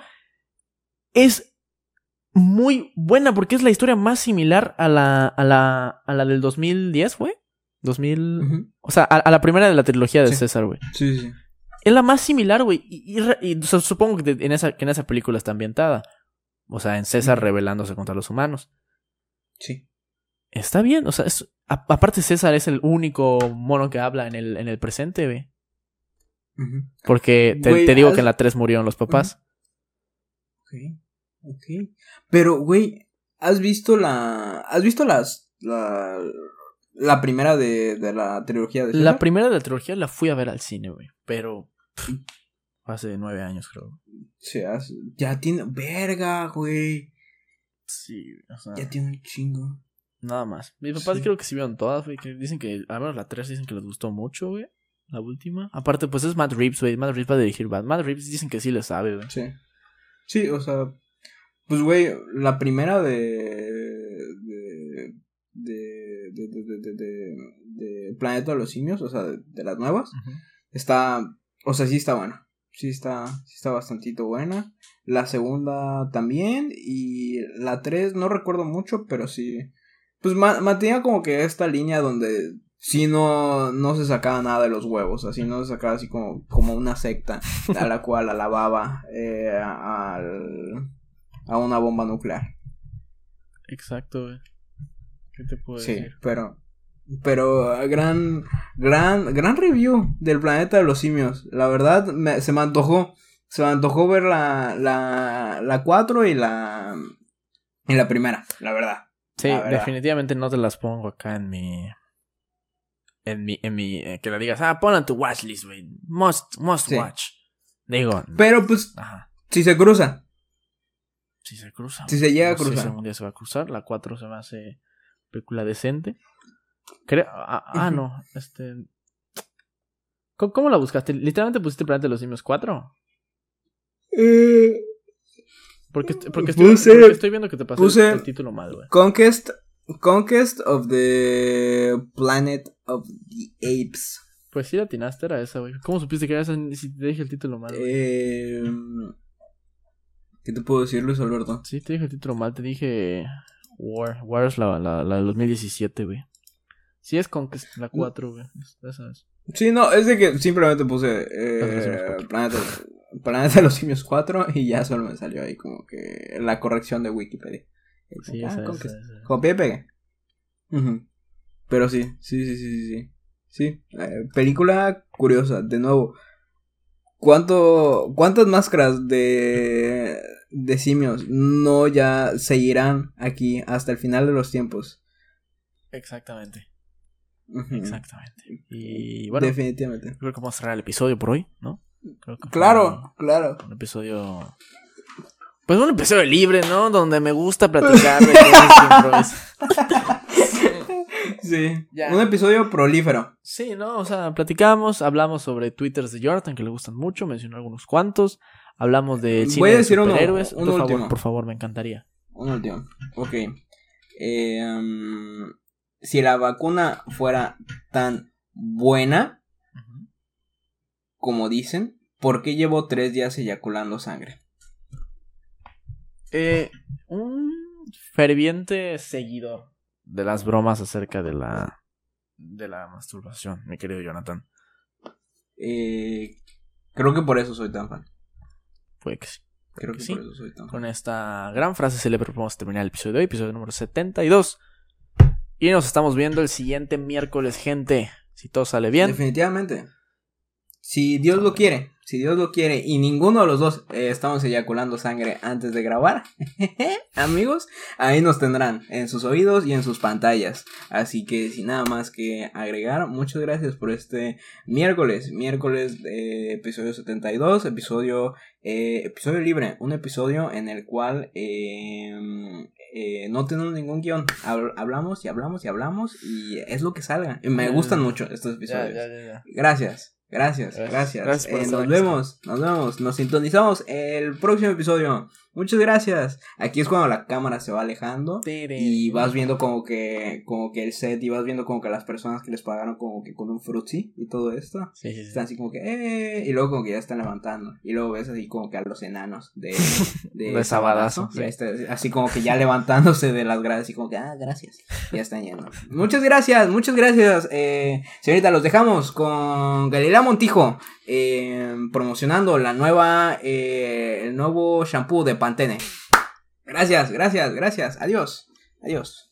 es muy buena porque es la historia más similar a la, a la, a la del 2010, güey. 2000... Ujú. O sea, a, a la primera de la trilogía de Sí. César, güey. Sí, sí, sí. Es la más similar, güey. Y, y re- y, o sea, supongo que de- en esa, que en esa película está ambientada. O sea, en César Ujú. rebelándose contra los humanos. Sí. Está bien, o sea, es, a- aparte César es el único mono que habla en el, en el presente, güey. Porque te, digo has- que en la 3 murieron los papás. Ok, ok. Pero, güey, ¿has visto la. ¿Has visto las. la. la primera de, de la trilogía de La primera de la trilogía la fui a ver al cine, güey. Pero pff, hace nueve años, creo. Sí, has- ya tiene. Verga, güey. Sí, o sea, Ya tiene un chingo. nada más. Mis papás Sí. creo que sí vieron todas, güey. Que dicen que, al menos la 3 dicen que les gustó mucho, güey. La última. Aparte, pues es Matt Reeves, güey. Matt Reeves va a dirigir Batman. Matt Reeves dicen que sí le sabe, güey. Sí. Sí, o sea. Pues, güey, la primera de. de. de. de. de. de, Planeta de los Simios, o sea, de, las nuevas. Está. O sea, sí está buena. Sí está. Sí está bastantito buena. La segunda también. Y la tres no recuerdo mucho, pero sí. Pues ma- mantenía como que esta línea donde. Sí no, no se sacaba nada de los huevos, así no se sacaba así como, como una secta a la cual alababa eh, al, a una bomba nuclear. Exacto, güey. ¿Qué te puedo Sí, decir? pero pero eh, gran gran gran review del planeta de los simios. La verdad me- se me antojó se me antojó ver la la la 4 y la y la primera, la verdad. Sí, La verdad. definitivamente no te las pongo acá en mi. En mi. En mi eh, que le digas, ah, ponla en tu watchlist, güey. Must, must Sí. watch. Digo. Pero pues Ajá. si se cruza, Si se cruza. Si se llega a No si cruzar. algún día se va a cruzar. La 4 se me hace película decente. Creo. Ah, ah, no. Este. ¿Cómo, cómo la buscaste? ¿Literalmente pusiste Planeta de los Simios 4? eh, Porque, porque, estoy, Puse- porque estoy viendo que te pasó el- puse- el título mal, güey. Conquest Conquest of the Planet of the Apes. Pues sí, la atinaste, era esa, güey. ¿Cómo supiste que era esa si te dije el título mal? güey? Eh, ¿Qué te puedo decir, Luis Alberto? Sí, te dije el título mal, te dije War. War es la, la, la del 2017, güey. Sí, es Conquest, la 4, güey. Es- Esa es. Sí, no, es de que simplemente puse eh. Planeta, Planeta de los Simios 4 y ya solo me salió ahí como que la corrección de Wikipedia. Sí, Ah, esa, esa. Copié y pegué. Pero sí, sí, sí, sí, sí, sí. Sí, eh, película curiosa, de nuevo. ¿Cuánto, ¿Cuántas máscaras de, de simios no ya seguirán aquí hasta el final de los tiempos? Exactamente, exactamente. Y bueno, Definitivamente. creo que vamos a cerrar el episodio por hoy, ¿no? Creo que fue Claro, claro. Un, episodio. Pues un episodio libre, ¿no? Donde me gusta platicar de cosas. Sí, Ya. un episodio prolífero. Sí, ¿no? O sea, platicamos, hablamos sobre twitters de Jordan, que le gustan mucho, mencionó algunos cuantos. Hablamos del cine Voy a de decir superhéroes. uno por favor, último. por favor, me encantaría. Un último. Ok. Eh, um, si la vacuna fuera tan buena como dicen, ¿por qué llevo tres días eyaculando sangre? Eh, un ferviente seguidor de las bromas acerca de la de la masturbación, mi querido Jonathan. Eh, creo que por eso soy tan fan. Puede que sí. Creo que Sí. por eso soy tan fan. Con esta gran frase célebre vamos a terminar el episodio de hoy, episodio número 72. Y nos estamos viendo el siguiente miércoles, gente. Si todo sale bien. Definitivamente. Si Dios lo quiere, si Dios lo quiere y ninguno de los dos eh, estamos eyaculando sangre antes de grabar, amigos, ahí nos tendrán en sus oídos y en sus pantallas. Así que sin nada más que agregar, muchas gracias por este miércoles, miércoles de episodio 72, episodio, eh, episodio libre, un episodio en el cual eh, eh, no tenemos ningún guion, Hab- hablamos y hablamos y hablamos y es lo que salga. Y me gustan mucho estos episodios. Ya, ya, ya, ya. Gracias, gracias, Gracias. gracias. Eh, nos vemos, nos vemos, nos sintonizamos el próximo episodio. Muchas gracias. Aquí es cuando la cámara se va alejando y vas viendo como que como que el set y vas viendo como que las personas que les pagaron como que con un frutzi y todo esto. Sí, sí, sí. Están así como que, eh, y luego como que ya están levantando. Y luego ves así como que a los enanos de, de, De Sabadazo, así como que ya levantándose de las gradas, y como que, ah, gracias. Ya están yendo. Muchas gracias, muchas gracias. Eh, señorita, los dejamos con Galilea Montijo eh, promocionando la nueva, eh, el nuevo shampoo de Pantene. Gracias, gracias, gracias. Adiós, adiós.